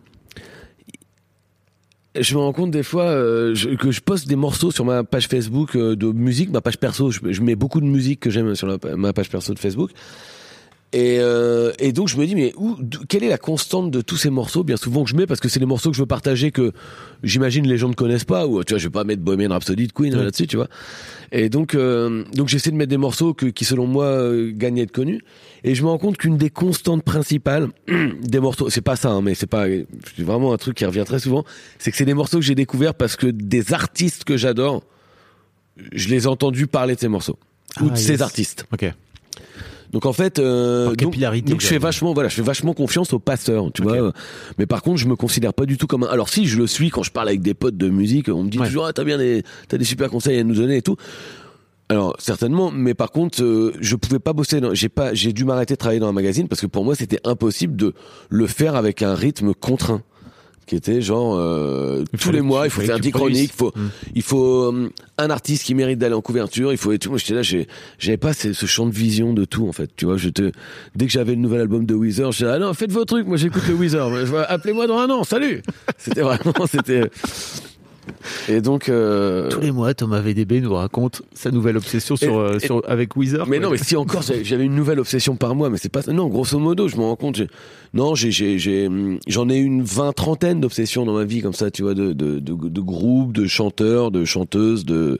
Je me rends compte des fois euh, que je poste des morceaux sur ma page Facebook euh, de musique, ma page perso. Je, mets beaucoup de musique que j'aime sur ma page perso de Facebook. Et, euh, et donc je me dis mais où, quelle est la constante de tous ces morceaux? Bien souvent que je mets parce que c'est les morceaux que je veux partager que j'imagine les gens ne connaissent pas ou tu vois je vais pas mettre Bohemian Rhapsody de Queen Ouais. là-dessus tu vois. Et donc euh, donc j'essaie de mettre des morceaux que, qui selon moi euh, gagnent à être connus. Et je me rends compte qu'une des constantes principales [CLEARS THROAT] des morceaux c'est pas ça hein, mais c'est pas c'est vraiment un truc qui revient très souvent c'est que c'est des morceaux que j'ai découverts parce que des artistes que j'adore je les ai entendus parler de ces morceaux. Ou Ah, de ces artistes. Ok. Donc en fait, euh, donc, je fais vachement, voilà, je fais vachement confiance aux passeurs, tu vois. Mais par contre, je me considère pas du tout comme un. Alors si, je le suis quand je parle avec des potes de musique, on me dit Ouais. toujours, ah, t'as bien des, t'as des super conseils à nous donner et tout. Alors certainement, mais par contre, euh, je pouvais pas bosser. dans- J'ai pas, j'ai dû m'arrêter de travailler dans un magazine parce que pour moi, c'était impossible de le faire avec un rythme contraint qui était genre euh, tous les mois il faut faire que tu 10 chroniques, il faut produises. il faut euh, un artiste qui mérite d'aller en couverture, il faut et tout. Moi j'étais là, j'ai- j'avais pas ce, ce champ de vision de tout en fait. Tu vois, j'étais dès que j'avais le nouvel album de Weezer, j'étais là, ah non faites vos trucs, moi j'écoute le Weezer, je [LAUGHS] appelez-moi dans un an, salut. C'était vraiment c'était et donc euh, Tous les mois, Thomas VDB nous raconte sa nouvelle obsession sur, Et- euh, et- sur avec Weezer. Mais non, mais si encore j'avais une nouvelle obsession par mois, mais c'est pas ça. Non, grosso modo, je me rends compte. Non, j'ai, j'ai, j'ai, hum, j'en ai une vingt trentaine d'obsessions dans ma vie comme ça, tu vois, de, de, de, de groupes, de chanteurs, de chanteuses, de,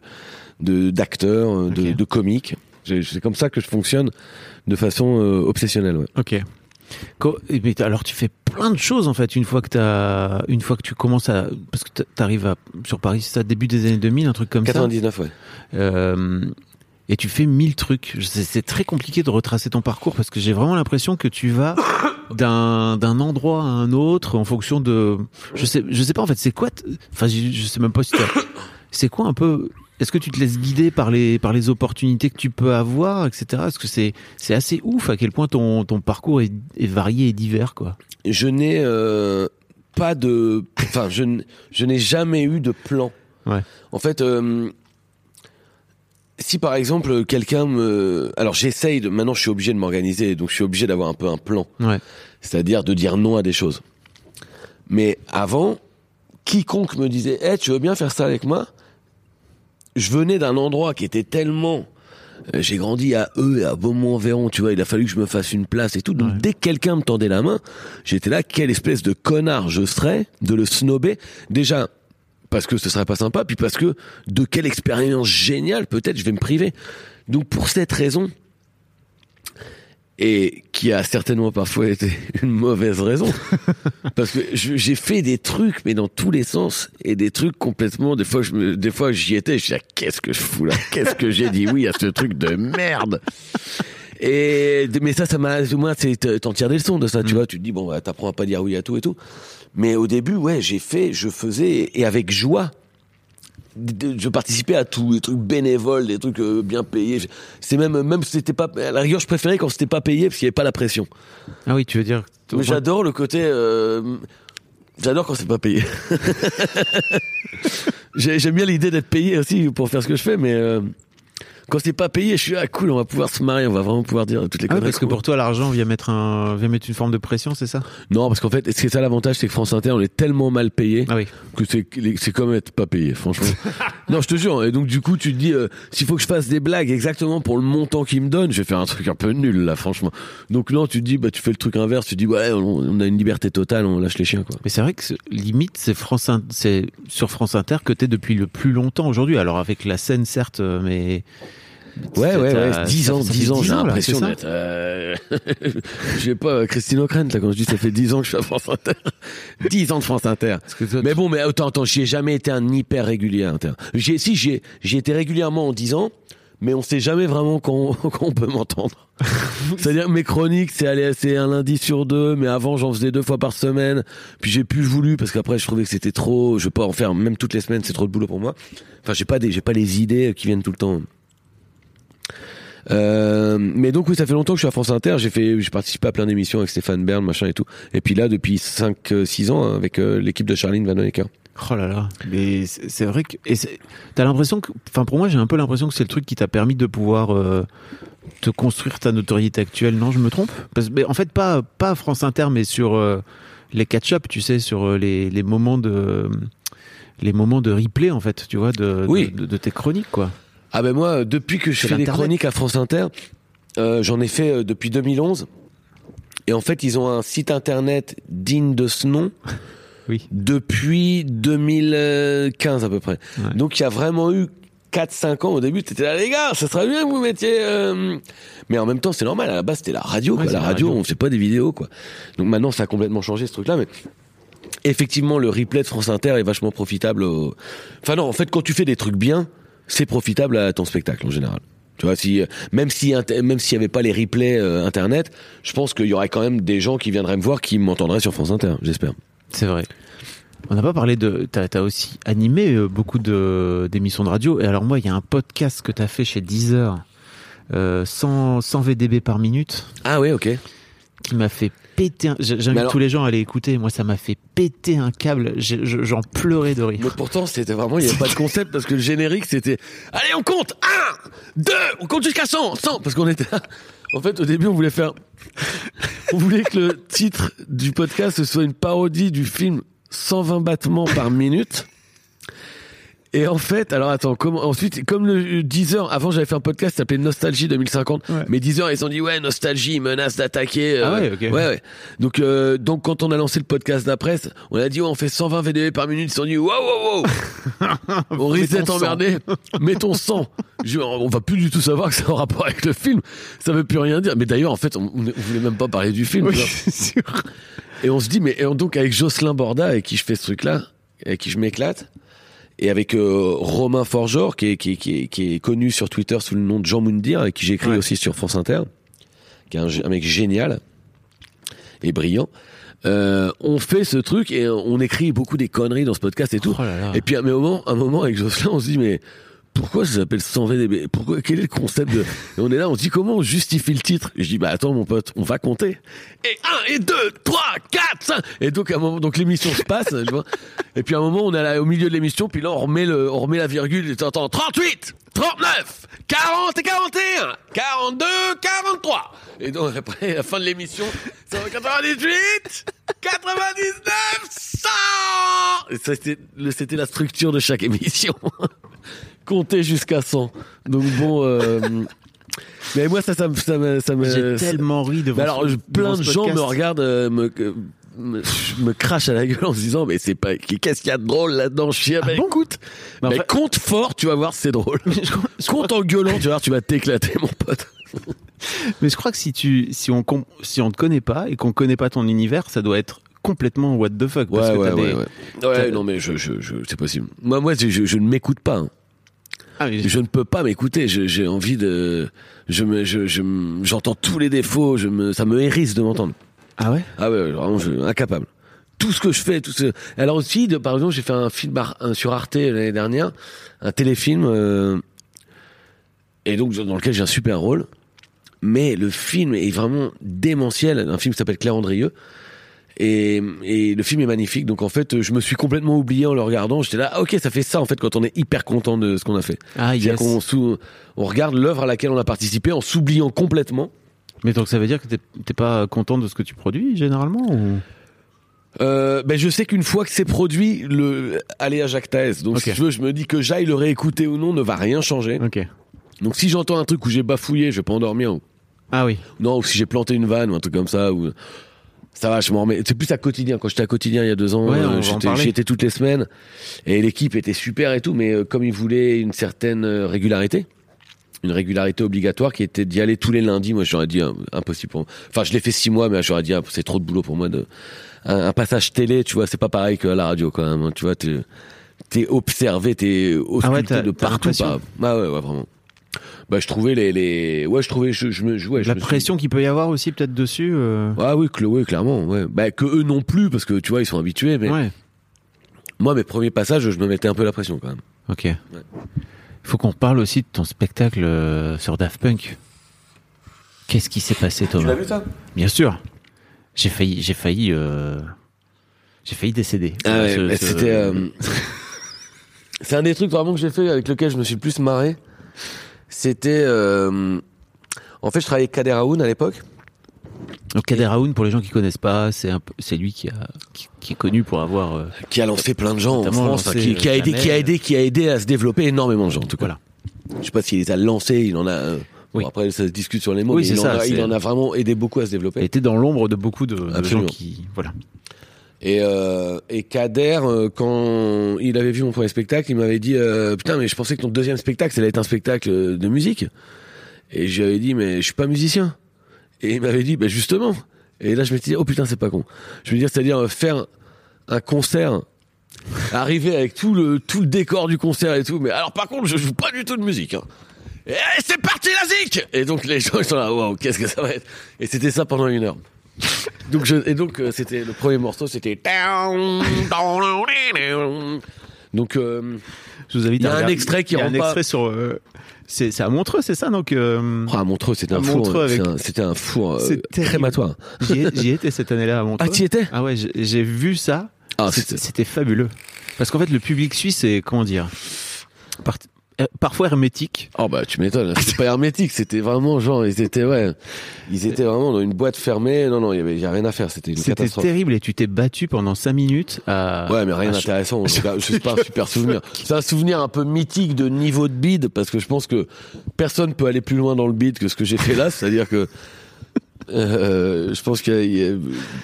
de d'acteurs, euh, de, comiques. C'est comme ça que je fonctionne de façon euh, obsessionnelle. Ouais. Ok. Eh, Mais alors tu fais plein de choses en fait une fois que t'as une fois que tu commences à parce que t- t'arrives à sur Paris c'est ça début des années 2000 un truc comme 99, ouais. ça euh, et tu fais mille trucs c'est très compliqué de retracer ton parcours parce que j'ai vraiment l'impression que tu vas [COUGHS] d'un d'un endroit à un autre en fonction de je sais je sais pas en fait c'est quoi enfin je, je sais même pas si c'est quoi un peu est-ce que tu te laisses guider par les par les opportunités que tu peux avoir etc est-ce que c'est c'est assez ouf à quel point ton ton parcours est, est varié et divers quoi? Je n'ai euh, pas de, enfin, je, n'ai jamais eu de plan. Ouais. En fait, euh, si par exemple quelqu'un me, alors j'essaye de, maintenant je suis obligé de m'organiser, donc je suis obligé d'avoir un peu un plan, ouais c'est-à-dire de dire non à des choses. Mais avant, quiconque me disait, eh, tu veux bien faire ça avec moi? Je venais d'un endroit qui était tellement euh, j'ai grandi à eux et à Beaumont-Véron, tu vois, il a fallu que je me fasse une place et tout. Donc Ouais. dès que quelqu'un me tendait la main, j'étais là, quelle espèce de connard je serais de le snober. Déjà, parce que ce serait pas sympa, puis parce que de quelle expérience géniale peut-être je vais me priver. Donc pour cette raison, et qui a certainement parfois été [LAUGHS] une mauvaise raison, [LAUGHS] parce que j'ai fait des trucs, mais dans tous les sens, et des trucs complètement, des fois, je me, des fois j'y étais, je disais, ah, qu'est-ce que je fous là? Qu'est-ce que j'ai dit? Oui à ce truc de merde et mais ça, ça m'a, moi, c'est t'en tires des leçons de ça, tu vois. Tu te dis bon, bah, t'apprends à pas dire oui à tout et tout. Mais au début, ouais, j'ai fait, je faisais et avec joie. Je participais à tout, des trucs bénévoles, des trucs euh, bien payés. C'est même, même si c'était pas, à la rigueur, je préférais quand c'était pas payé parce qu'il y avait pas la pression. ah oui tu veux dire Mais j'adore le côté, euh, j'adore quand c'est pas payé. [LAUGHS] J'ai- J'aime bien l'idée d'être payé aussi pour faire ce que je fais, mais euh, quand c'est pas payé, je suis ah cool, on va pouvoir se marier, on va vraiment pouvoir dire toutes les Ah conneries parce que pour toi l'argent vient mettre un vient mettre une forme de pression c'est ça? Non, parce qu'en fait, c'est ça l'avantage, c'est que France Inter, on est tellement mal payé ah oui que c'est c'est comme être pas payé, franchement. [LAUGHS] non, je te jure. Et donc du coup, tu te dis, euh, s'il faut que je fasse des blagues exactement pour le montant qu'ils me donnent, je vais faire un truc un peu nul là, franchement. Donc non, tu te dis, bah tu fais le truc inverse, tu te dis, ouais, on, on a une liberté totale, on lâche les chiens quoi. Mais c'est vrai que limite c'est France c'est sur France Inter que t'es depuis le plus longtemps aujourd'hui. Alors avec la scène certes, euh, mais Ouais, ouais, ouais, T'as- 10 ça- ans, ça fait 10 ans, 10 j'ai l'impression d'être. Euh... [LAUGHS] je sais pas, Christine O'Krent, là, quand je dis ça fait 10 ans que je suis à France Inter. [LAUGHS] 10 ans de France Inter. toi, Mais bon, mais attends, attends, j'y ai jamais été un hyper régulier Inter. J'ai, si, j'y ai, j'y ai été régulièrement en 10 ans, mais on sait jamais vraiment quand, [LAUGHS] quand on peut m'entendre. C'est-à-dire que mes chroniques, c'est aller, c'est un lundi sur deux, mais avant, j'en faisais deux fois par semaine. Puis j'ai plus voulu parce qu'après, je trouvais que c'était trop, je veux pas en faire même toutes les semaines, c'est trop de boulot pour moi. Enfin, j'ai pas des, j'ai pas les idées qui viennent tout le temps. Euh, mais donc oui, ça fait longtemps que je suis à France Inter. J'ai fait, j'ai participé à plein d'émissions avec Stéphane Bern, machin et tout. Et puis là, depuis 5-6 ans, hein, avec euh, l'équipe de Charline Van Honecker. Oh là là, mais c'est vrai que et t'as l'impression que, enfin pour moi j'ai un peu l'impression que c'est le truc qui t'a permis de pouvoir euh, te construire ta notoriété actuelle. Non, je me trompe? Parce, mais en fait pas pas France Inter, mais sur euh, les catch-up, tu sais, sur euh, les, les moments de les moments de replay en fait, tu vois, de, Oui. de, de tes chroniques quoi. Ah ben moi, depuis que je fais des chroniques à France Inter, euh, j'en ai fait euh, depuis 2011. et en fait, ils ont un site internet digne de ce nom [LAUGHS] Oui. depuis 2015 à peu près. Ouais. Donc il y a vraiment eu 4-5 ans au début, t'étais là les gars, ça serait bien que vous mettiez... euh, Mais en même temps c'est normal, à la base c'était la radio, Ouais, quoi. la la radio, radio. on fait pas des vidéos quoi. Donc maintenant ça a complètement changé ce truc-là, mais effectivement le replay de France Inter est vachement profitable. au- Enfin non, en fait quand tu fais des trucs bien, c'est profitable à ton spectacle en général. Tu vois, si même si même s'il y avait pas les replays euh, internet, je pense qu'il y aurait quand même des gens qui viendraient me voir qui m'entendraient sur France Inter, j'espère. C'est vrai. On n'a pas parlé de. T'as as aussi animé euh, beaucoup de d'émissions de radio. Et alors moi, il y a un podcast que t'as fait chez Deezer, euh, 100, 100 VDB par minute, Ah ouais, ok. Qui m'a fait péter. Un... J'invite alors- tous les gens à aller écouter. Moi, ça m'a fait péter un câble. J'en pleurais de Mais rire. pourtant, c'était vraiment, il n'y avait pas de concept parce que le générique, c'était, allez, on compte, 1, 2, on compte jusqu'à 100, 100, parce qu'on était là. [LAUGHS] En fait, au début, on voulait faire, on voulait que le titre du podcast ce soit une parodie du film 120 battements par minute. Et en fait, alors attends, comment, ensuite, comme le 10 heures, avant j'avais fait un podcast qui s'appelait Nostalgie 2050, Ouais. mais 10 heures, ils ont dit, ouais, Nostalgie, menace d'attaquer. euh, Ah ouais, ok. Ouais, ouais. Donc, euh, donc quand on a lancé le podcast d'après, on a dit, ouais, on fait 120 VDB par minute, ils se sont dit, wow, wow, wow. [LAUGHS] on risque d'être Mettons 100. emmerdé. Mettons 100. Je- on va plus du tout savoir que ça a un rapport avec le film. Ça veut plus rien dire. Mais d'ailleurs, en fait, on, on voulait même pas parler du film. Oui, [LAUGHS] sûr. Et on se dit, mais et on- donc avec Jocelyn Borda, avec qui je fais ce truc-là, avec qui je m'éclate, et avec euh, Romain Forgeor, qui est, qui, qui, est, qui est connu sur Twitter sous le nom de Jean Moundir, avec qui j'écris Ouais. aussi sur France Inter, qui est un, un mec génial et brillant. Euh, on fait ce truc et on écrit beaucoup des conneries dans ce podcast et tout. Oh là là. Et puis à un moment, un moment avec Jocelyn, on se dit mais pourquoi ça s'appelle 100 VDB Pourquoi Quel est le concept de Et on est là, on se dit comment on justifie le titre? Je dis bah attends mon pote, on va compter. Et 1 et 2 3 4 5 Et donc à un moment donc l'émission se passe, tu vois. Et puis à un moment on est là, au milieu de l'émission, puis là on remet le on remet la virgule et t'entends 38 39 40 et 41 42 43 Et donc après à la fin de l'émission, c'est en 98 99 100 Et ça c'était c'était la structure de chaque émission. Compter jusqu'à 100. Donc bon euh, mais moi ça ça me ça ça J'ai tellement ri devant alors, ce- je- plein de gens me regardent, euh, me, me, me crachent à la gueule en se disant, mais c'est pas, qu'est-ce qu'il y a de drôle là-dedans, chien? Ah bah, bon écoute, Mais en mais fait- compte fort, tu vas voir, c'est drôle. compte en gueulant, tu vas voir, tu vas t'éclater, mon pote. Mais je crois que si tu, si on, si on te connaît pas et qu'on connaît pas ton univers, ça doit être complètement what the fuck. Parce Ouais, que ouais, ouais, des- ouais. non, mais je, je, je, c'est possible. Moi, moi, je, je, je ne m'écoute pas. hein. Ah, Je ne peux pas m'écouter. J'ai envie de, je me, je, j'entends tous les défauts. Je me, ça me hérisse de m'entendre. Ah ouais? Ah ouais, vraiment, je, incapable. Tout ce que je fais, tout ce. Alors aussi, de, par exemple, j'ai fait un film un- sur Arte l'année dernière, un téléfilm, euh, et donc dans lequel j'ai un super rôle. Mais le film est vraiment démentiel. Un film qui s'appelle Claire Andrieux. Et, et le film est magnifique. Donc en fait, je me suis complètement oublié en le regardant. J'étais là, ah, ok, ça fait ça en fait quand on est hyper content de ce qu'on a fait. Ah C'est-à-dire yes. qu'on on regarde l'œuvre à laquelle on a participé en s'oubliant complètement. Mais donc ça veut dire que t'es pas content de ce que tu produis généralement ou... Euh, ben je sais qu'une fois que c'est produit, le aller à Jacques Taès. Donc si tu veux, je me dis que j'aille le réécouter ou non ne va rien changer. Donc si j'entends un truc où j'ai bafouillé, je vais pas endormir. Ou, Ah oui. non, ou si j'ai planté une vanne ou un truc comme ça. Ou, ça va, je m'en remets. C'est plus à quotidien. Quand j'étais à quotidien il y a deux ans, Ouais, euh, j'y étais toutes les semaines et l'équipe était super et tout. Mais euh, comme ils voulaient une certaine euh, régularité, une régularité obligatoire qui était d'y aller tous les lundis. Moi, j'aurais dit euh, impossible pour moi. Enfin, je l'ai fait six mois, mais j'aurais dit ah, c'est trop de boulot pour moi de un, un passage télé. Tu vois, c'est pas pareil que la radio quand même. hein. Tu vois, t'es t'es observé, t'es ausculté Ah ouais, de partout. Pas. Ah ouais, ouais, vraiment. Bah, je trouvais les, les, ouais, je trouvais, je, je me, je- ouais, je La suis- pression qu'il peut y avoir aussi peut-être dessus. euh, Ah oui, clairement, ouais. Bah, que eux non plus, parce que tu vois, ils sont habitués, mais Ouais. moi, mes premiers passages, je me mettais un peu la pression quand même. Ok. Il faut qu'on parle aussi de ton spectacle euh, sur Daft Punk. Qu'est-ce qui s'est passé, Thomas? Ça? Bien sûr. J'ai failli, j'ai failli, euh, j'ai failli décéder. Ah ouais, ce- c'était. euh, [LAUGHS] C'est un des trucs vraiment que j'ai fait avec lequel je me suis le plus marré. C'était. euh, En fait, je travaillais avec Kader Aoun à l'époque. Donc Kader Aoun, pour les gens qui connaissent pas, c'est lui qui a, qui, qui est connu pour avoir. euh, qui a lancé plein de gens en France, enfin, qui, qui a aidé, qui a aidé, qui a aidé à se développer énormément de gens. En tout cas, Voilà. je sais pas s'il les a lancés, il en a euh, Bon, Oui. après, ça se discute sur les mots, Oui, mais c'est il, en ça, a, il en a vraiment aidé beaucoup à se développer. était dans l'ombre de beaucoup de, de gens qui voilà. Et, euh, et Kader, euh, quand il avait vu mon premier spectacle, il m'avait dit euh, Putain, mais je pensais que ton deuxième spectacle, ça allait être un spectacle de musique. Et je lui avais dit Mais je suis pas musicien. Et il m'avait dit Bah justement. Et là, je me suis dit Oh putain, c'est pas con. Je veux dire, c'est-à-dire faire un concert, arriver avec tout le, tout le décor du concert et tout. Mais alors, par contre, je joue pas du tout de musique. Hein. Et allez, c'est parti la zik Et donc les gens ils sont là, waouh, qu'est-ce que ça va être? Et c'était ça pendant une heure. [LAUGHS] Donc je, et donc euh, c'était le premier morceau, c'était [LAUGHS] donc euh, Je vous invite Il y a à un extrait qui y a un pas- extrait sur euh, c'est à Montreux, c'est ça donc euh, ah, Montreux c'était À un four, c'était un four crématoire. j'y ai- j'y étais cette année-là à Montreux. Ah t'y étais Ah ouais, j'ai- vu ça. Ah C'était- fabuleux. Parce qu'en fait, le public suisse est, comment dire, parfois hermétique. Oh bah tu m'étonnes, c'était pas hermétique, c'était vraiment genre ils étaient ouais, ils étaient vraiment dans une boîte fermée. Non non, il y avait y a rien à faire, c'était une C'était terrible et tu t'es battu pendant 5 minutes à. Ouais, mais rien d'intéressant. [LAUGHS] C'est pas un super souvenir. [LAUGHS] C'est un souvenir un peu mythique de niveau de bide parce que je pense que personne peut aller plus loin dans le bide que ce que j'ai fait là. C'est-à-dire que euh, je pense qu'il y a- il y a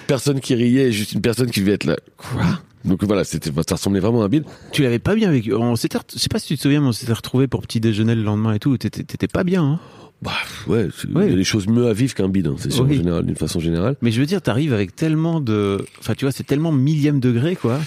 personne qui riait, et juste une personne qui devait être là. Quoi? Donc voilà, c'était, ça ressemblait vraiment à un bide. Tu l'avais pas bien vécu. On s'était, je sais pas si tu te souviens, mais on s'était retrouvé pour petit déjeuner le lendemain et tout. T'étais, t'étais pas bien. Hein. Bah ouais, il y a des choses mieux à vivre qu'un bide, hein, c'est sûr, Oui. en général, d'une façon générale. Mais je veux dire, t'arrives avec tellement de, enfin tu vois, c'est tellement millième degré quoi.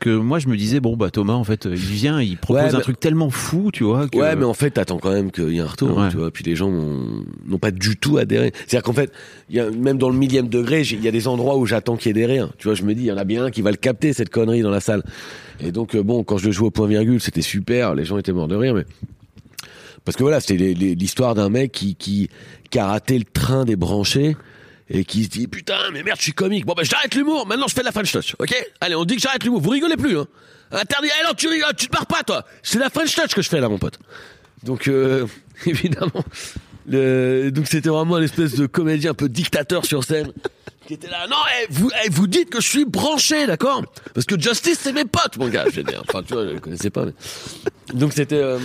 Que moi je me disais bon bah Thomas en fait il vient il propose Ouais, un mais- truc tellement fou tu vois que Ouais, mais en fait, t'attends quand même qu'il y ait un retour, hein, tu vois. Puis les gens n'ont pas du tout adhéré. C'est-à-dire qu'en fait, y a, même dans le millième degré, il y a des endroits où j'attends qu'il y ait des rires. Tu vois, je me dis, il y en a bien un qui va le capter, cette connerie dans la salle. Et donc, euh, bon, quand je le jouais au point virgule, c'était super, les gens étaient morts de rire, mais... Parce que voilà, c'était l'histoire d'un mec qui, qui, qui a raté le train des branchés et qui se dit, putain, mais merde, je suis comique. Bon, ben, j'arrête l'humour, maintenant je fais de la French touch, ok? Allez, on dit que j'arrête l'humour, vous rigolez plus, hein Interdit, allez, non, tu rigoles, tu te barres pas, toi C'est la French touch que je fais là, mon pote. Donc euh, [LAUGHS] évidemment, donc c'était vraiment une espèce de comédien un peu dictateur sur scène qui était là. Non, eh, vous, eh, vous dites que je suis branché, d'accord? Parce que Justice c'est mes potes, mon gars. Je Enfin, tu vois, je le connaissais pas. mais- Donc c'était, euh,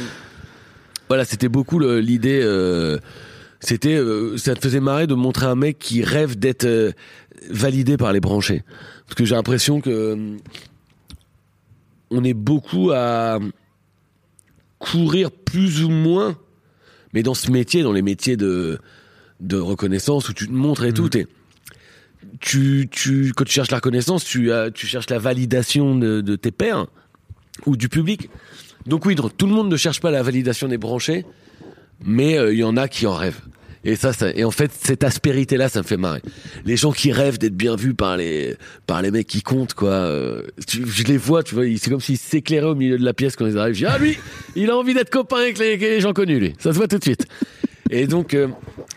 voilà, c'était beaucoup l'idée. euh, c'était, euh, ça te faisait marrer de montrer un mec qui rêve d'être euh, validé par les branchés. Parce que j'ai l'impression que euh, on est beaucoup à courir plus ou moins, mais dans ce métier, dans les métiers de, de reconnaissance où tu te montres et tout, t'es- tu, tu, quand tu cherches la reconnaissance, tu, cherches la validation de, de tes pairs ou du public. Donc oui, tout le monde ne cherche pas la validation des branchés, mais euh, il y en a qui en rêvent. Et ça, ça, et en fait, cette aspérité-là, ça me fait marrer. Les gens qui rêvent d'être bien vus par les, par les mecs qui comptent, quoi. euh, tu- je les vois, tu vois, c'est comme s'ils s'éclairaient au milieu de la pièce quand ils arrivent. Je dis, ah lui, il a envie d'être copain avec les, avec les gens connus, lui. Ça se voit tout de suite. Et donc, euh,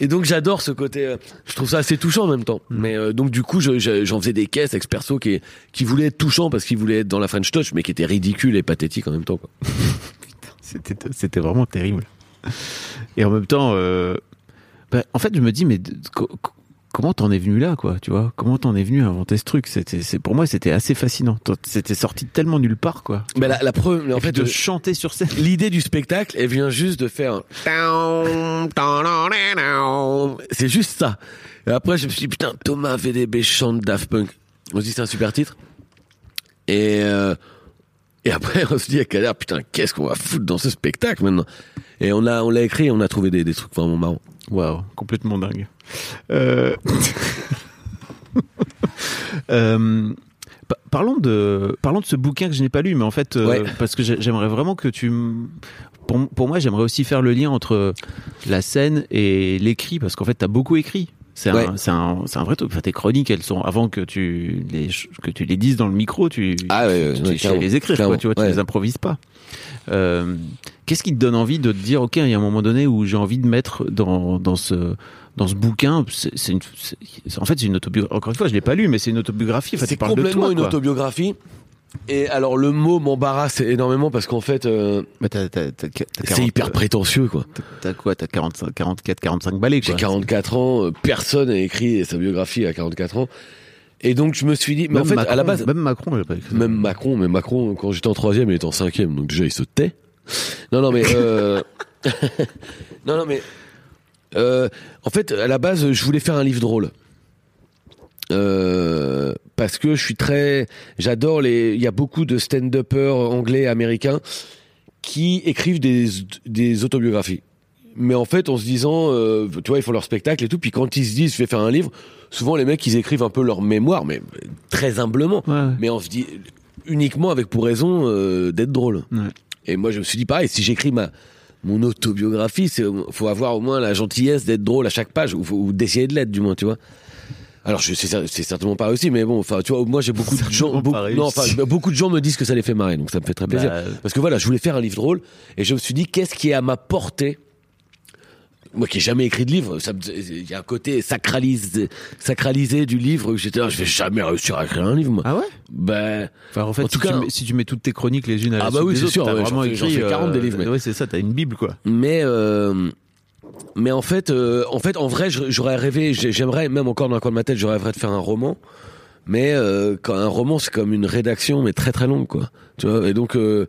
et donc j'adore ce côté. euh, je trouve ça assez touchant en même temps. Mais euh, donc du coup, je- je- j'en faisais des caisses ex perso qui qui voulaient être touchants parce qu'ils voulaient être dans la French Touch, mais qui étaient ridicules et pathétiques en même temps. Quoi. [LAUGHS] C'était, c'était vraiment terrible. Et en même temps, euh, bah, en fait, je me dis, mais comment t'en es venu là, quoi, tu vois? Comment t'en es venu à inventer ce truc? C'était, c'est pour moi, c'était assez fascinant. C'était sorti de tellement nulle part, quoi. Mais la, la preuve, en fait, de euh, chanter sur scène. [LAUGHS] l'idée du spectacle, elle vient juste de faire. [LAUGHS] C'est juste ça. Et après, je me suis dit, putain, Thomas VDB chante Daft Punk. On se dit, c'est un super titre. Et, euh, et après, [LAUGHS] on se dit à Kader, putain, qu'est-ce qu'on va foutre dans ce spectacle maintenant? Et on l'a, on l'a écrit on a trouvé des, des trucs vraiment marrants. Waouh, complètement dingue. Euh... [LAUGHS] euh, pa- Parlons de, parlons de ce bouquin que je n'ai pas lu, mais en fait, euh, parce que j'ai- j'aimerais vraiment que tu. Pour, pour moi, j'aimerais aussi faire le lien entre la scène et l'écrit, parce qu'en fait, tu as beaucoup écrit. C'est Ouais. un, un, un vrai truc. Enfin, tes chroniques, elles sont avant que tu les, que tu les dises dans le micro, tu, Ah ouais, tu, ouais, tu sais clairement, les écrire, quoi, tu vois, tu les improvises pas. Euh, Qu'est-ce qui te donne envie de te dire, ok, il y a un moment donné où j'ai envie de mettre dans, dans ce dans ce bouquin, c'est en fait, c'est une autobiographie. Encore une fois, je l'ai pas lu, mais c'est une autobiographie. Enfin, c'est complètement toi, une autobiographie. Et alors, le mot m'embarrasse énormément parce qu'en fait, euh, c'est 40, hyper euh, prétentieux, quoi. T'as quoi T'as 45, 44, 45 balais, J'ai quoi. 44 ans, euh, personne n'a écrit sa biographie à 44 ans. Et donc je me suis dit, mais Même en fait, Macron, à la base, même Macron, a pas écrit ça. même Macron, mais Macron, quand j'étais en troisième, il était en cinquième, donc déjà il se tait. Non, non, mais euh... [LAUGHS] non, non, mais en fait, à la base, je voulais faire un livre drôle. Euh, parce que je suis très, j'adore les. Il y a beaucoup de stand-uppers anglais, américains qui écrivent des, des autobiographies. Mais en fait, en se disant, euh, tu vois, ils font leur spectacle et tout, puis quand ils se disent, je vais faire un livre, souvent les mecs, ils écrivent un peu leur mémoire, mais très humblement. Ouais. Mais on se dit uniquement avec pour raison euh, d'être drôle. Ouais. Et moi, je me suis dit pareil, si j'écris ma mon autobiographie, c'est faut avoir au moins la gentillesse d'être drôle à chaque page, ou, ou d'essayer de l'être du moins, tu vois. Alors, je c'est certainement pas réussi, mais bon, enfin, tu vois, moi j'ai beaucoup de gens, pas non, enfin, beaucoup de gens me disent que ça les fait marrer, donc ça me fait très plaisir. Bah, Parce que voilà, je voulais faire un livre drôle, et je me suis dit, qu'est-ce qui est à ma portée? Moi qui ai jamais écrit de livre, il y a un côté sacralisé, sacralisé du livre. que J'étais là, je vais jamais réussir à écrire un livre, moi. Ah ouais? Ben, Enfin, en fait, En tout si, cas- tu mets, si tu mets toutes tes chroniques les unes à la Ah bah oui, c'est autres, sûr, t'as ouais, vraiment écrit. fais 40 des livres, mais- Ouais, c'est ça, t'as une bible, quoi. mais euh, mais en fait, euh, en fait, en vrai, j'aurais rêvé, j'ai- j'aimerais même encore dans un coin de ma tête, je rêverais de faire un roman. Mais euh, quand un roman, c'est comme une rédaction, mais très très longue, quoi. Tu vois. Et donc, euh,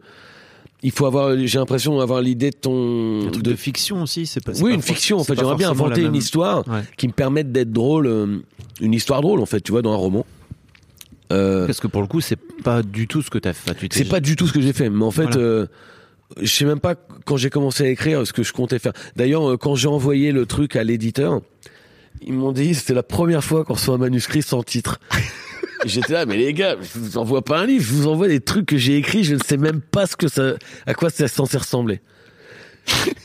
il faut avoir, j'ai l'impression d'avoir l'idée de ton, Un truc de, fiction aussi, c'est pas. oui, pas une for- fiction. En fait, j'aimerais bien inventer une histoire Ouais. qui me permette d'être drôle, euh, une histoire drôle, en fait, tu vois, dans un roman. Euh, Parce que pour le coup, c'est pas du tout ce que t'as fait. T'es- c'est pas du tout ce que j'ai fait, mais en fait, Voilà. Je sais même pas quand j'ai commencé à écrire ce que je comptais faire. D'ailleurs, euh, quand j'ai envoyé le truc à l'éditeur, ils m'ont dit c'était la première fois qu'on reçoit un manuscrit sans titre. [LAUGHS] J'étais là, mais les gars, je vous envoie pas un livre, je vous envoie des trucs que j'ai écrits, je ne sais même pas ce que ça, à quoi c'est censé ressembler.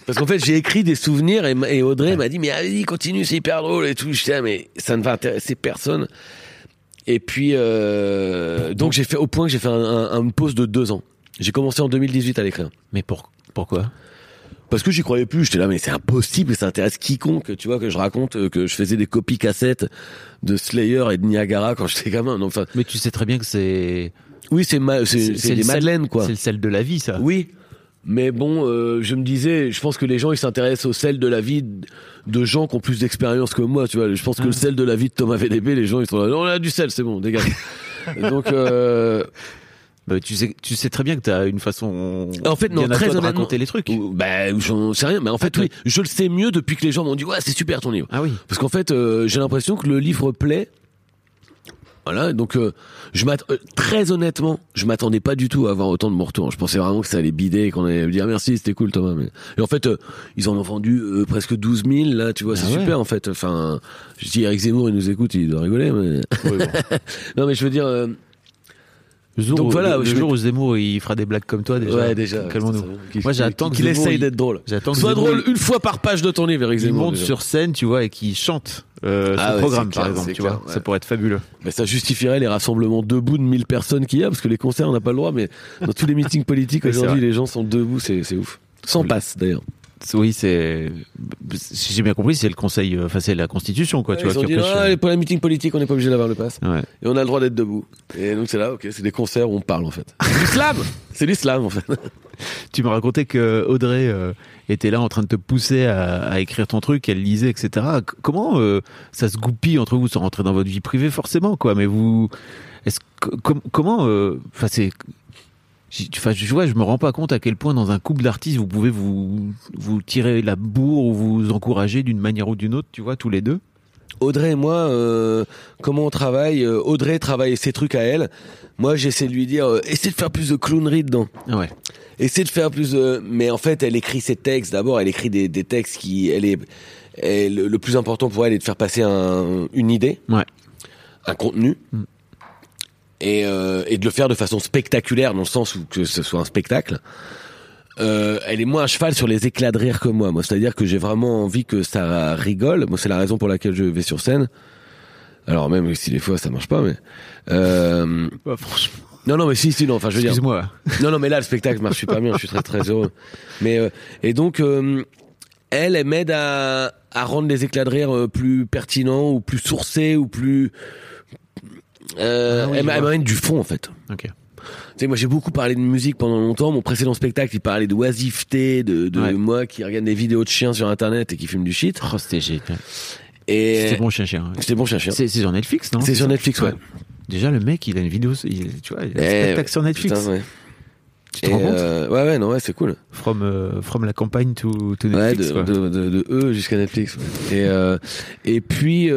Parce qu'en fait, j'ai écrit des souvenirs et, Audrey m'a dit, mais allez, continue, c'est hyper drôle et tout. J'étais là, mais ça ne va intéresser personne. Et puis, euh, donc j'ai fait au point que j'ai fait un, un- une pause de deux ans. J'ai commencé en 2018 à l'écrire. Mais pour... pourquoi? Parce que j'y croyais plus. J'étais là, mais c'est impossible, ça intéresse quiconque, tu vois, que je raconte euh, que je faisais des copies cassettes de Slayer et de Niagara quand j'étais gamin. Enfin, Mais tu sais très bien que c'est. oui, c'est ma, c'est, des madeleines, quoi. C'est le sel de la vie, ça. Oui. Mais bon, euh, je me disais, je pense que les gens, ils s'intéressent au sel de la vie de- gens qui ont plus d'expérience que moi, tu vois. Je pense que le sel de la vie de Thomas VDB, les gens, ils sont là, on a du sel, c'est bon, dégage. [LAUGHS] Donc, euh, Bah, tu, sais, tu sais très bien que t'as une façon. En fait, non, très de honnêtement- raconter les trucs. bah, j'en sais rien, mais en fait, Ah, oui, je le sais mieux depuis que les gens m'ont dit, ouais, c'est super ton livre. Ah oui. Parce qu'en fait, euh, j'ai l'impression que le livre plaît. Voilà, donc euh, je euh, très honnêtement, je m'attendais pas du tout à avoir autant de mon retour. Je pensais vraiment que ça allait bider et qu'on allait me dire merci, c'était cool Thomas. Mais... Et en fait, euh, ils en ont vendu presque 12 000 là, tu vois, c'est Ah ouais. super en fait. Enfin, je dis Eric Zemmour, il nous écoute, il doit rigoler. Mais... [LAUGHS] non, mais je veux dire, Le jour, Donc où, voilà, le je jour où Zemmour il fera des blagues comme toi déjà. ouais déjà. Calmons-nous. qu'il- Moi, j'attends qu'il Zemmour, essaye d'être drôle. J'attends Zemmour, drôle une fois par page de ton livre, Eric Il Zemmour. monte déjà. sur scène, tu vois, et qui chante euh, Ah son ouais, programme, par exemple, tu vois. ouais. Ça pourrait être fabuleux. Ben, ça justifierait les rassemblements debout de 1000 personnes qu'il y a, parce que les concerts, on n'a pas le droit, mais dans tous les meetings politiques [LAUGHS] aujourd'hui, les gens sont debout, c'est c'est ouf. Sans passe, d'ailleurs. Oui, c'est. Si j'ai bien compris, c'est le conseil, euh, enfin, c'est la constitution, quoi, tu Ils vois. ont qui dit, empêche, ah, euh, pour les meetings politiques, on n'est pas obligé d'avoir le pass. ouais. Et on a le droit d'être debout. Et donc c'est là, ok, c'est des concerts où on parle, en fait. [LAUGHS] L'islam C'est l'islam, en fait. Tu me racontais que Audrey euh, était là en train de te pousser à, à écrire ton truc, qu'elle lisait, etc. Comment euh, ça se goupille entre vous sans rentrer dans votre vie privée forcément, quoi Mais vous, est-ce que- com- comment Enfin, c'est. Enfin, je vois, je me rends pas compte à quel point dans un couple d'artistes vous pouvez vous vous tirer la bourre ou vous encourager d'une manière ou d'une autre, tu vois, tous les deux. Audrey et moi, euh, comment on travaille euh, Audrey travaille ses trucs à elle. Moi, j'essaie de lui dire, euh, essaie de faire plus de clownerie dedans. Ouais. essaie de faire plus de... mais en fait elle écrit ses textes d'abord elle écrit des, des textes qui elle est elle- le plus important pour elle est de faire passer un- une idée Ouais. un contenu Mm. Et, euh, et de le faire de façon spectaculaire dans le sens où que ce soit un spectacle euh, elle est moins à cheval sur les éclats de rire que moi moi c'est à dire que j'ai vraiment envie que ça rigole moi c'est la raison pour laquelle je vais sur scène alors même si des fois ça marche pas mais euh, franchement. non non mais si si non enfin je veux dire Excuse-moi. non, non, mais là, le spectacle marche super bien. Je suis très, très heureux. Mais euh, et donc, euh, elle, elle m'aide à, à rendre les éclats de rire euh, plus pertinents ou plus sourcés ou plus. Euh, Ah oui, elle m'amène du fond en fait. Ok. Tu sais, moi j'ai beaucoup parlé de musique pendant longtemps. Mon précédent spectacle, il parlait d'oisiveté, de, de Ouais. moi qui regarde des vidéos de chiens sur internet et qui fume du shit. Oh, c'était génial. Et C'était bon chien chien. C'était bon chien chien. C'est sur Netflix, non? C'est sur Netflix, ouais. Déjà, le mec, il a une vidéo, il, tu vois, il a un Eh, spectacle sur Netflix. putain. Tu te rends compte? euh, ouais, ouais, non, ouais, c'est cool. from, euh, from la campagne to, to Ouais, Netflix. de, quoi. de, de, de eux jusqu'à Netflix. Et, euh, et puis,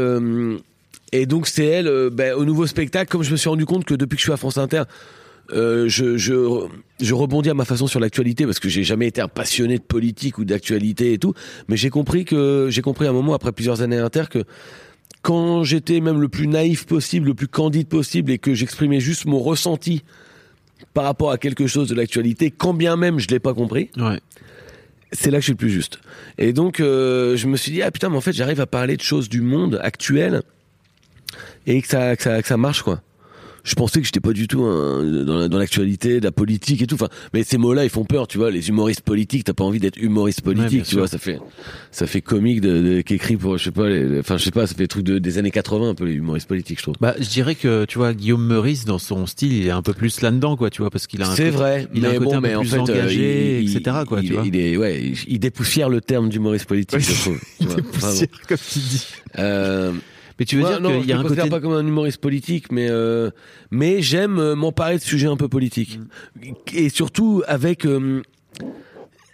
et donc c'est elle, euh, ben, au nouveau spectacle, comme je me suis rendu compte que depuis que je suis à France Inter, euh, je, je, je rebondis à ma façon sur l'actualité parce que j'ai jamais été un passionné de politique ou d'actualité et tout. Mais j'ai compris que, j'ai compris à un moment, après plusieurs années à Inter, que quand j'étais même le plus naïf possible, le plus candide possible et que j'exprimais juste mon ressenti par rapport à quelque chose de l'actualité, quand bien même je l'ai pas compris, Ouais. c'est là que je suis le plus juste. Et donc, euh, je me suis dit, ah putain, mais en fait, j'arrive à parler de choses du monde actuel et que ça, que ça, que ça marche, quoi. Je pensais que j'étais pas du tout un- dans la- dans l'actualité, de la politique et tout. Enfin, mais ces mots-là, ils font peur, tu vois. Les humoristes politiques, t'as pas envie d'être humoriste Ouais, politique, tu vois. Ça fait, ça fait comique de, de- qu'écrit pour, je sais pas, les- enfin, je sais pas, ça fait des trucs de, des années 80, un peu les humoristes politiques, je trouve. Bah, je dirais que, tu vois, Guillaume Meurice, dans son style, il est un peu plus là-dedans, quoi, tu vois, parce qu'il a un C'est vrai, il a un côté bon, un peu mais en fait, euh, engagé, il- etc., quoi, il, tu vois. il est, ouais, il, il dépoussière le terme d'humoriste politique, je trouve. tu [LAUGHS] vois, vraiment. poussière, comme tu dis. Euh, Mais tu veux dire non, qu'il y a je un côté. pas comme un humoriste politique, mais euh, mais j'aime euh, m'emparer de sujets un peu politiques et surtout avec euh,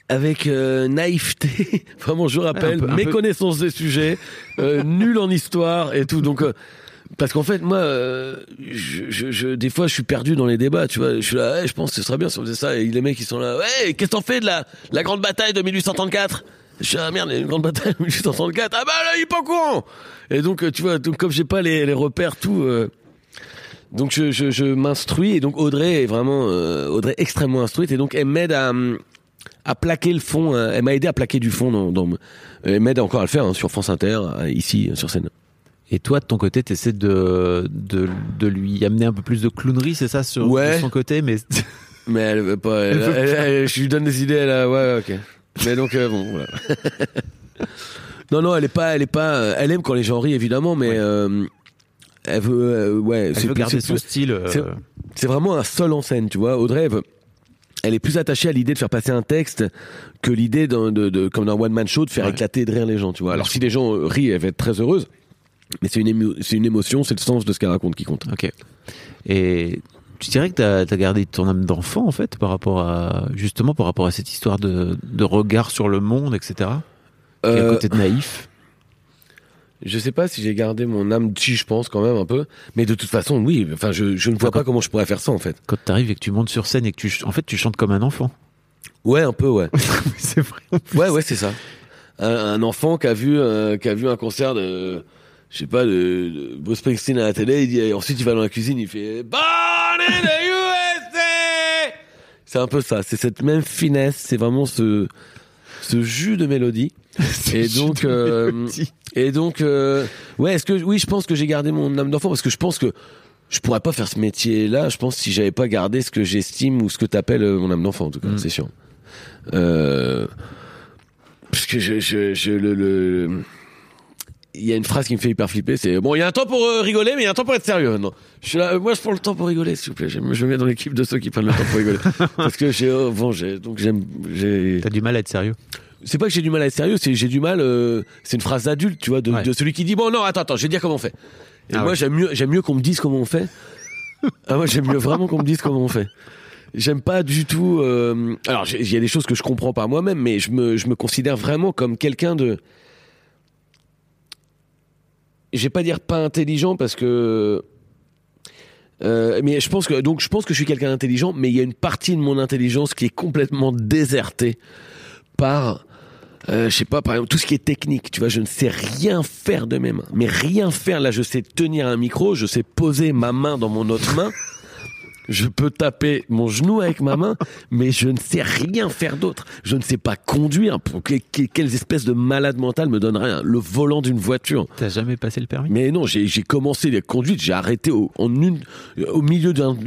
avec euh, naïveté. [LAUGHS] Vraiment, je rappelle, un peu- méconnaissance des sujets, euh, nul en histoire et tout. Donc euh, parce qu'en fait, moi, euh, je, je, je- des fois, je suis perdu dans les débats. Tu vois, je suis là, ouais, je pense que ce serait bien si on faisait ça. Et les mecs, ils sont là, ouais, qu'est-ce qu'on fait de la, la grande bataille de 1834 Je suis ah merde, il y a une grande bataille [LAUGHS] de 1834. Ah bah là, il est pas au courant. Et donc, euh, tu vois, donc comme j'ai pas les, les repères, tout. euh, donc je, je, je m'instruis et donc Audrey est vraiment euh, Audrey extrêmement instruite et donc elle m'aide à à plaquer le fond. elle m'a aidé à plaquer du fond dans. dans elle m'aide encore à le faire hein, sur France Inter, ici sur scène. Et toi, de ton côté, t'essaies de, de, de lui amener un peu plus de clownerie, c'est ça, sur Ouais. de son côté, mais [LAUGHS] Mais elle veut pas. elle- Elle veut elle- elle- je lui donne des idées. Ouais, ouais, ok. Mais donc euh, bon, voilà. [LAUGHS] non, non, elle est pas, elle est pas. euh, Elle aime quand les gens rient évidemment, mais euh, elle veut, euh, ouais. elle c'est veut garder c'est son style. euh, c'est- vraiment un seul en scène, tu vois. Audrey, elle, veut- elle est plus attachée à l'idée de faire passer un texte que l'idée de, de, comme d'un one man show de faire Ouais. éclater de rire les gens, tu vois. Alors si les gens rient, elle va être très heureuse. Mais c'est une, émo- c'est une émotion, c'est le sens de ce qu'elle raconte qui compte. Ok. Et tu dirais que t'as as gardé ton âme d'enfant, en fait, par rapport à, justement, par rapport à cette histoire de, de regard sur le monde, etc. Et Euh, à côté de naïf? [LAUGHS] Je sais pas si j'ai gardé mon âme, si je pense quand même un peu, mais de toute façon, oui. Enfin, je, je ne vois Enfin, pas comment je pourrais faire ça en fait. Quand t'arrives et que tu montes sur scène et que tu, en fait, tu chantes comme un enfant. Ouais, un peu, ouais. [LAUGHS] c'est vrai. ouais, ouais, c'est ça. Un, un enfant qui a vu, euh, qui a vu un concert de, je sais pas, de, de Bruce Springsteen à la télé, il dit, et ensuite il va dans la cuisine, il fait Born in the USA. C'est un peu ça. C'est cette même finesse. C'est vraiment ce, ce jus de mélodie. [LAUGHS] Et donc, euh, et donc, euh, ouais, est-ce que, oui, je pense que j'ai gardé mon âme d'enfant parce que je pense que je pourrais pas faire ce métier-là. Je pense si j'avais pas gardé ce que j'estime ou ce que t'appelles euh, mon âme d'enfant, en tout cas, Mm. c'est sûr. Euh, parce que je, je, je le, le- il y a une phrase qui me fait hyper flipper, c'est bon, il y a un temps pour euh, rigoler, mais il y a un temps pour être sérieux. Non, je suis là, euh, moi, je prends le temps pour rigoler, s'il vous plaît. Je me mets dans l'équipe de ceux qui prennent le temps pour rigoler, [LAUGHS] parce que j'ai, oh, bon, j'ai, donc j'aime, j'ai. T'as du mal à être sérieux. C'est pas que j'ai du mal à être sérieux, c'est j'ai du mal. euh, c'est une phrase d'adulte, tu vois, de, Ouais. de celui qui dit bon, non, attends, attends, je vais te dire comment on fait. Et Ah moi, ouais. j'aime mieux, j'aime mieux qu'on me dise comment on fait. [LAUGHS] ah moi, j'aime mieux vraiment qu'on me dise comment on fait. J'aime pas du tout. euh, alors, il y a des choses que je comprends par moi-même, mais je me, je me considère vraiment comme quelqu'un de. Je vais pas dire pas intelligent parce que. euh, mais je pense que donc je pense que je suis quelqu'un d'intelligent, mais il y a une partie de mon intelligence qui est complètement désertée par euh, je sais pas, par exemple, tout ce qui est technique, tu vois, je ne sais rien faire de mes mains. Mais rien faire, là, je sais tenir un micro, je sais poser ma main dans mon autre main. Je peux taper mon genou avec ma main, [LAUGHS] mais je ne sais rien faire d'autre. Je ne sais pas conduire. Pour que- que- quelles espèces de malades mentales me donneraient un- le volant d'une voiture? T'as jamais passé le permis? Mais non, j'ai commencé la conduite, j'ai arrêté au, en une, au milieu d'un-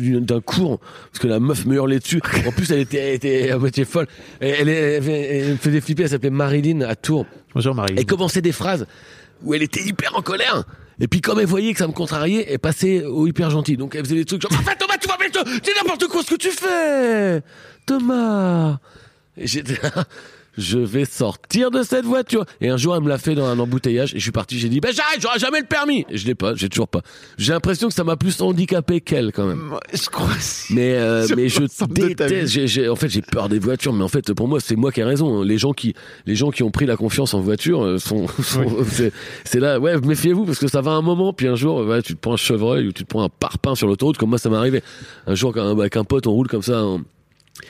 cours parce que la meuf me hurlait dessus. En plus, elle était, elle était à moitié folle. Elle, elle, me faisait flipper. Elle s'appelait Marilyn à Tours. Bonjour Marie. Elle commençait des phrases où elle était hyper en colère. Et puis comme elle voyait que ça me contrariait, elle passait au hyper gentil. Donc elle faisait des trucs genre Enfin Thomas, tu vas mettre, c'est n'importe quoi ce que tu fais, Thomas. Et j'étais je vais sortir de cette voiture. Et un jour, elle me l'a fait dans un embouteillage et je suis parti. J'ai dit, ben j'arrête, j'aurai jamais le permis. Et je l'ai pas, j'ai toujours pas. J'ai l'impression que ça m'a plus handicapé qu'elle quand même. Je crois. Mais euh, Sur mais je déteste. vie. j'ai- j'ai- en fait, j'ai peur des voitures. Mais en fait, pour moi, c'est moi qui ai raison. Les gens qui les gens qui ont pris la confiance en voiture euh, sont. [LAUGHS] sont- [LAUGHS] c'est- C'est là. Ouais, méfiez-vous parce que ça va un moment. Puis un jour, ouais, tu te prends un chevreuil ou tu te prends un parpaing sur l'autoroute. Comme moi, ça m'est arrivé. Un jour, quand- avec un pote, on roule comme ça.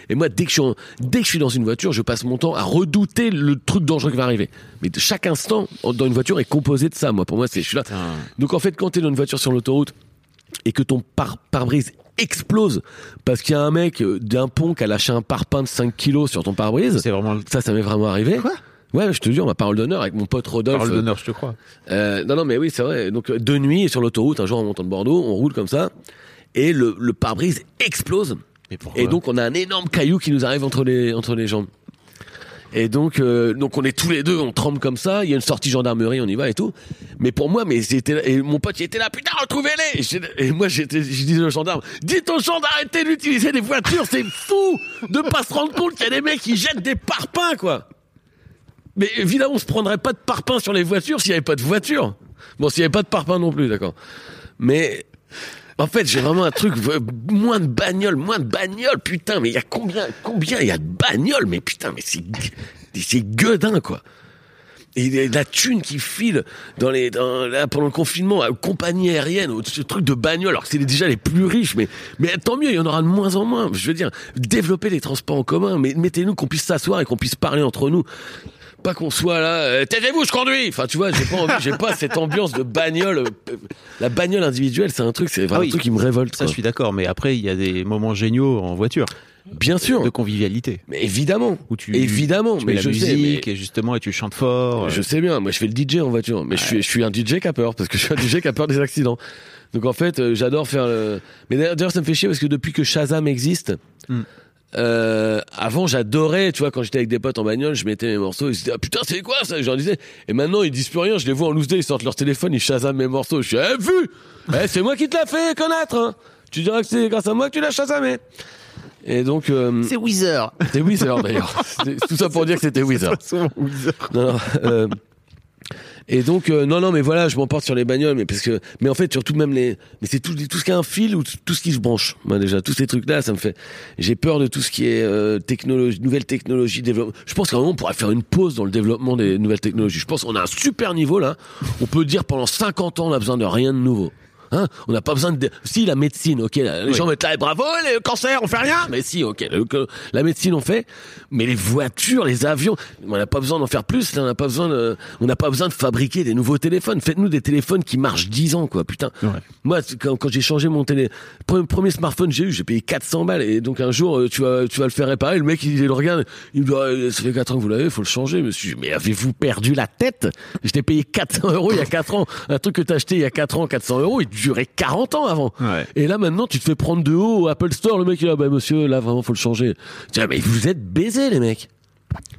Et moi, dès que, je suis en- dès que je suis dans une voiture, je passe mon temps à redouter le truc dangereux qui va arriver. Mais de chaque instant dans une voiture est composé de ça. Moi, pour moi, c'est je suis là. Donc en fait, quand t'es dans une voiture sur l'autoroute et que ton par- pare-brise explose parce qu'il y a un mec euh, d'un pont qui a lâché un parpaing de 5 kilos sur ton pare-brise, C'est vraiment ça, ça m'est vraiment arrivé. Quoi? Ouais, je te jure, ma parole d'honneur avec mon pote Rodolphe. parole d'honneur, je te crois. Euh, non, non, mais oui, c'est vrai. Donc, euh, de nuit, sur l'autoroute, un jour en montant de Bordeaux, on roule comme ça, et le, le pare-brise explose. Et donc, on a un énorme caillou qui nous arrive entre les, entre les jambes. Et donc, euh, donc on est tous les deux, on tremble comme ça. Il y a une sortie gendarmerie, on y va et tout. Mais pour moi, mais j'étais et mon pote il était là, putain, retrouvez-les. Et, moi, je disais au gendarme, dites aux gens d'arrêter d'utiliser des voitures, c'est fou de pas se rendre compte qu'il y a des mecs qui jettent des parpaings, quoi. Mais évidemment, on se prendrait pas de parpaing sur les voitures s'il y avait pas de voiture. Bon, s'il y avait pas de parpaing non plus, d'accord. Mais en fait, j'ai vraiment un truc euh, moins de bagnoles, moins de bagnoles, putain. Mais il y a combien, combien il y a de bagnoles Mais putain, mais c'est c'est gueudin quoi. Et la thune qui file dans les, dans, là, pendant le confinement, à compagnie aérienne, au- ce truc de bagnole, alors que c'est déjà les plus riches, mais, mais tant mieux, il y en aura de moins en moins. Je veux dire, développer les transports en commun, mais mettez-nous qu'on puisse s'asseoir et qu'on puisse parler entre nous. Pas qu'on soit là, euh, taisez-vous, je conduis. Enfin, tu vois, j'ai pas envie, j'ai pas [LAUGHS] cette ambiance de bagnole. euh, La bagnole individuelle, c'est un truc, c'est vraiment Ah oui. un truc qui me révolte. Ça, quoi. je suis d'accord, mais après, il y a des moments géniaux en voiture, Bien sûr, de convivialité. mais évidemment, Où tu, évidemment, tu mais mets la je sais, musique mais- et justement, et tu chantes fort. Je sais bien, moi je fais le DJ en voiture, mais je, suis, je suis un DJ qui a peur, parce que je suis un DJ qui a peur des accidents. Donc en fait, euh, j'adore faire le... Mais d'ailleurs, d'ailleurs, ça me fait chier parce que depuis que Shazam existe, Hmm. Euh, avant j'adorais, tu vois, quand j'étais avec des potes en bagnole, je mettais mes morceaux, ils se disaient, ah putain, c'est quoi ça? Je leur disais, et maintenant ils disent plus rien, je les vois en loose day, ils sortent leur téléphone, ils Shazam mes morceaux. Je suis, eh, vu Eh, C'est moi qui te l'ai fait connaître, hein Tu diras que c'est grâce à moi que tu l'as Shazamé. Et donc, euh, C'est Weezer. c'était Weezer d'ailleurs. Tout ça pour dire que c'était [LAUGHS] Weezer. Weezer. Non, non, euh, et donc euh, non non mais voilà je m'emporte sur les bagnoles mais parce que mais en fait surtout même les mais c'est tout tout ce qui a un fil ou tout ce qui se branche moi déjà. Tous ces trucs là ça me fait j'ai peur de tout ce qui est euh, technologie nouvelles technologies développement je pense qu'à un moment on pourrait faire une pause dans le développement des nouvelles technologies. Je pense qu'on a un super niveau là. On peut dire pendant 50 ans on a besoin de rien de nouveau Hein? On n'a pas besoin de si la médecine ok là, les Oui. gens mettent là bravo le cancer on fait rien. Mais si ok le- la médecine on fait. Mais les voitures les avions on n'a pas besoin d'en faire plus là, on n'a pas besoin de, on n'a pas besoin de fabriquer des nouveaux téléphones. Faites-nous des téléphones qui marchent 10 ans quoi putain. Ouais. moi quand, quand j'ai changé mon télé premier, premier smartphone que j'ai eu j'ai payé 400 balles. Et donc un jour euh, tu vas tu vas le faire réparer. Le mec il, le regarde il me dit Ah, ça fait 4 ans que vous l'avez faut le changer monsieur. Mais avez-vous perdu la tête? Je t'ai payé 400 euros il y a 4 ans. Un truc que t'as acheté il y a 4 ans 400 euros il durait 40 ans avant Ouais. et là maintenant tu te fais prendre de haut au Apple Store le mec il est là bah monsieur là vraiment faut le changer tu dis, mais vous êtes baisés les mecs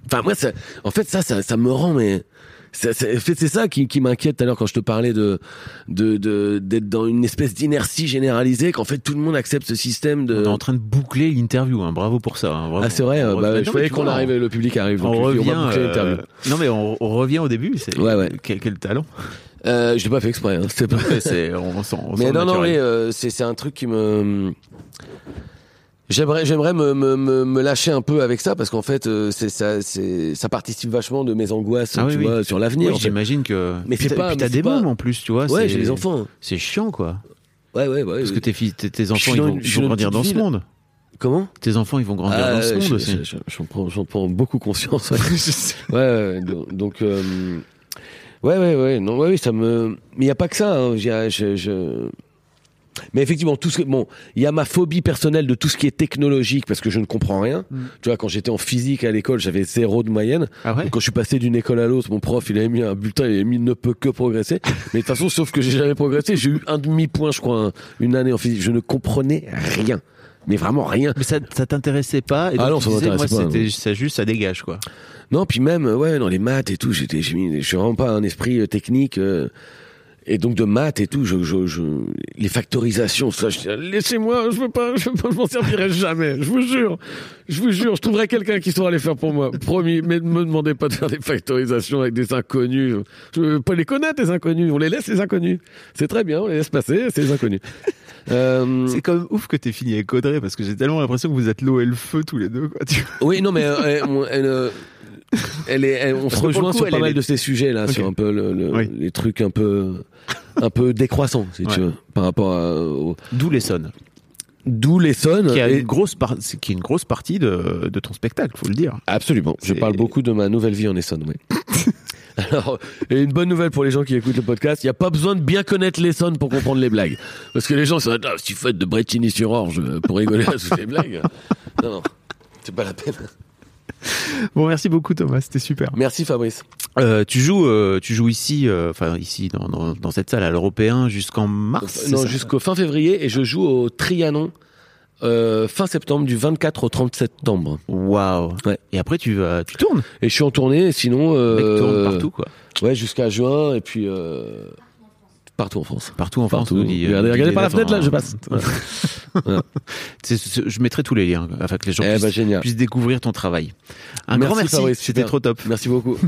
enfin moi ça, en fait ça ça, ça me rend mais c'est ça qui, qui m'inquiète tout à l'heure quand je te parlais de de de- d'être dans une espèce d'inertie généralisée qu'en fait tout le monde accepte ce système de On est en train de boucler l'interview, hein. bravo pour ça. hein. Ah c'est vrai On euh, bah, je voyais qu'on arrive le public arrive On, donc, on va revient. boucler euh. Non mais on, on revient au début. C'est Ouais, ouais. Quel, quel talent. Euh, je l'ai pas fait exprès hein, c'était pas c'est on on Mais non, non, mais euh, c'est c'est un truc qui me. J'aimerais, j'aimerais me, me, me, me lâcher un peu avec ça parce qu'en fait, euh, c'est ça, c'est ça participe vachement de mes angoisses, Ah tu oui, vois, sur l'avenir. Oui, en fait. j'imagine que. Mais Puis c'est t'as- pas- Puis t'as des pas- mômes en plus, tu vois. Ouais, j'ai des enfants. C'est chiant, quoi. Ouais, ouais, ouais. Parce que tes, filles, tes, tes enfants, ils vont, ils grandir dans petite ce monde. Comment? Tes enfants, ils vont grandir Ah, dans ce monde aussi. je- J'en prends, j'en prends beaucoup conscience. [LAUGHS] Ouais, ouais, ouais, donc, donc, euh, ouais, ouais, ouais, non, ouais, oui, ça me. Mais il y a pas que ça. Hein, j'ai- je, je- Mais effectivement, tout ce que bon, il y a ma phobie personnelle de tout ce qui est technologique parce que je ne comprends rien. Tu vois, quand j'étais en physique à l'école, j'avais zéro de moyenne. Ah ouais? Donc, quand je suis passé d'une école à l'autre, mon prof, il avait mis un bulletin, il avait mis ne peut que progresser. [LAUGHS] Mais de toute façon, sauf que j'ai jamais progressé, j'ai eu un demi point, je crois, un- une année en physique. Je ne comprenais rien, mais vraiment rien. Mais ça, ça t'intéressait pas et Ah non, tu ça disais, moi, m'intéressait pas, c'était ça juste, ça dégage, quoi. Non, puis même, ouais, dans les maths et tout, j'étais, j'ai mis, je suis vraiment pas un esprit euh, technique. euh, et donc de maths et tout, je, je, je les factorisations, ça, je dis, laissez-moi, je veux pas, je, [LAUGHS] je m'en servirai jamais, je vous jure, je vous jure, je trouverai quelqu'un qui saura les faire pour moi, promis. Mais ne me demandez pas de faire des factorisations avec des inconnus. Je veux pas les connaître les inconnus, on les laisse les inconnus. C'est très bien, on les laisse passer, c'est les inconnus. Euh, C'est quand même ouf que t'aies fini avec Audrey parce que j'ai tellement l'impression que vous êtes l'eau et le feu tous les deux. Quoi, tu vois. Oui, non, mais euh, elle, on- elle, euh, elle est, elle- on Parce se rejoint coup, sur pas est- mal de ces sujets là, sur un peu le, le- Oui. les trucs un peu, un peu décroissants, si tu veux, par rapport à, au- D'où les sons. d'où les sons. Qui a et- une grosse, par- c'est- qui est une grosse partie de, de ton spectacle, faut le dire. Absolument. Je parle beaucoup de ma nouvelle vie en Essonne, oui. [LAUGHS] Alors, et une bonne nouvelle pour les gens qui écoutent le podcast, il n'y a pas besoin de bien connaître l'Essonne pour comprendre les blagues. Parce que les gens sont là, ah, si vous faites de Bretigny-sur-Orge euh, pour rigoler à toutes les blagues. Non, non, c'est pas la peine. Bon, merci beaucoup Thomas, c'était super. Merci Fabrice. Euh, tu joues, euh, tu joues ici, euh, enfin ici dans, dans, dans cette salle à l'Européen jusqu'en mars. non, jusqu'au fin février et je joue au Trianon euh, fin septembre, du 24 au 30 septembre. Waouh. Ouais. Et après tu vas, tu tournes. Et je suis en tournée, sinon... Euh, tourne partout quoi. Ouais, jusqu'à juin et puis... Euh, partout en France. Partout en France. Partout. nous dit, euh, regardez par la fenêtre là, je passe. Voilà. [LAUGHS] je mettrai tous les liens afin que les gens Eh puissent, ben puissent découvrir ton travail. Un Merci, grand merci, c'était trop top. Merci beaucoup. [LAUGHS]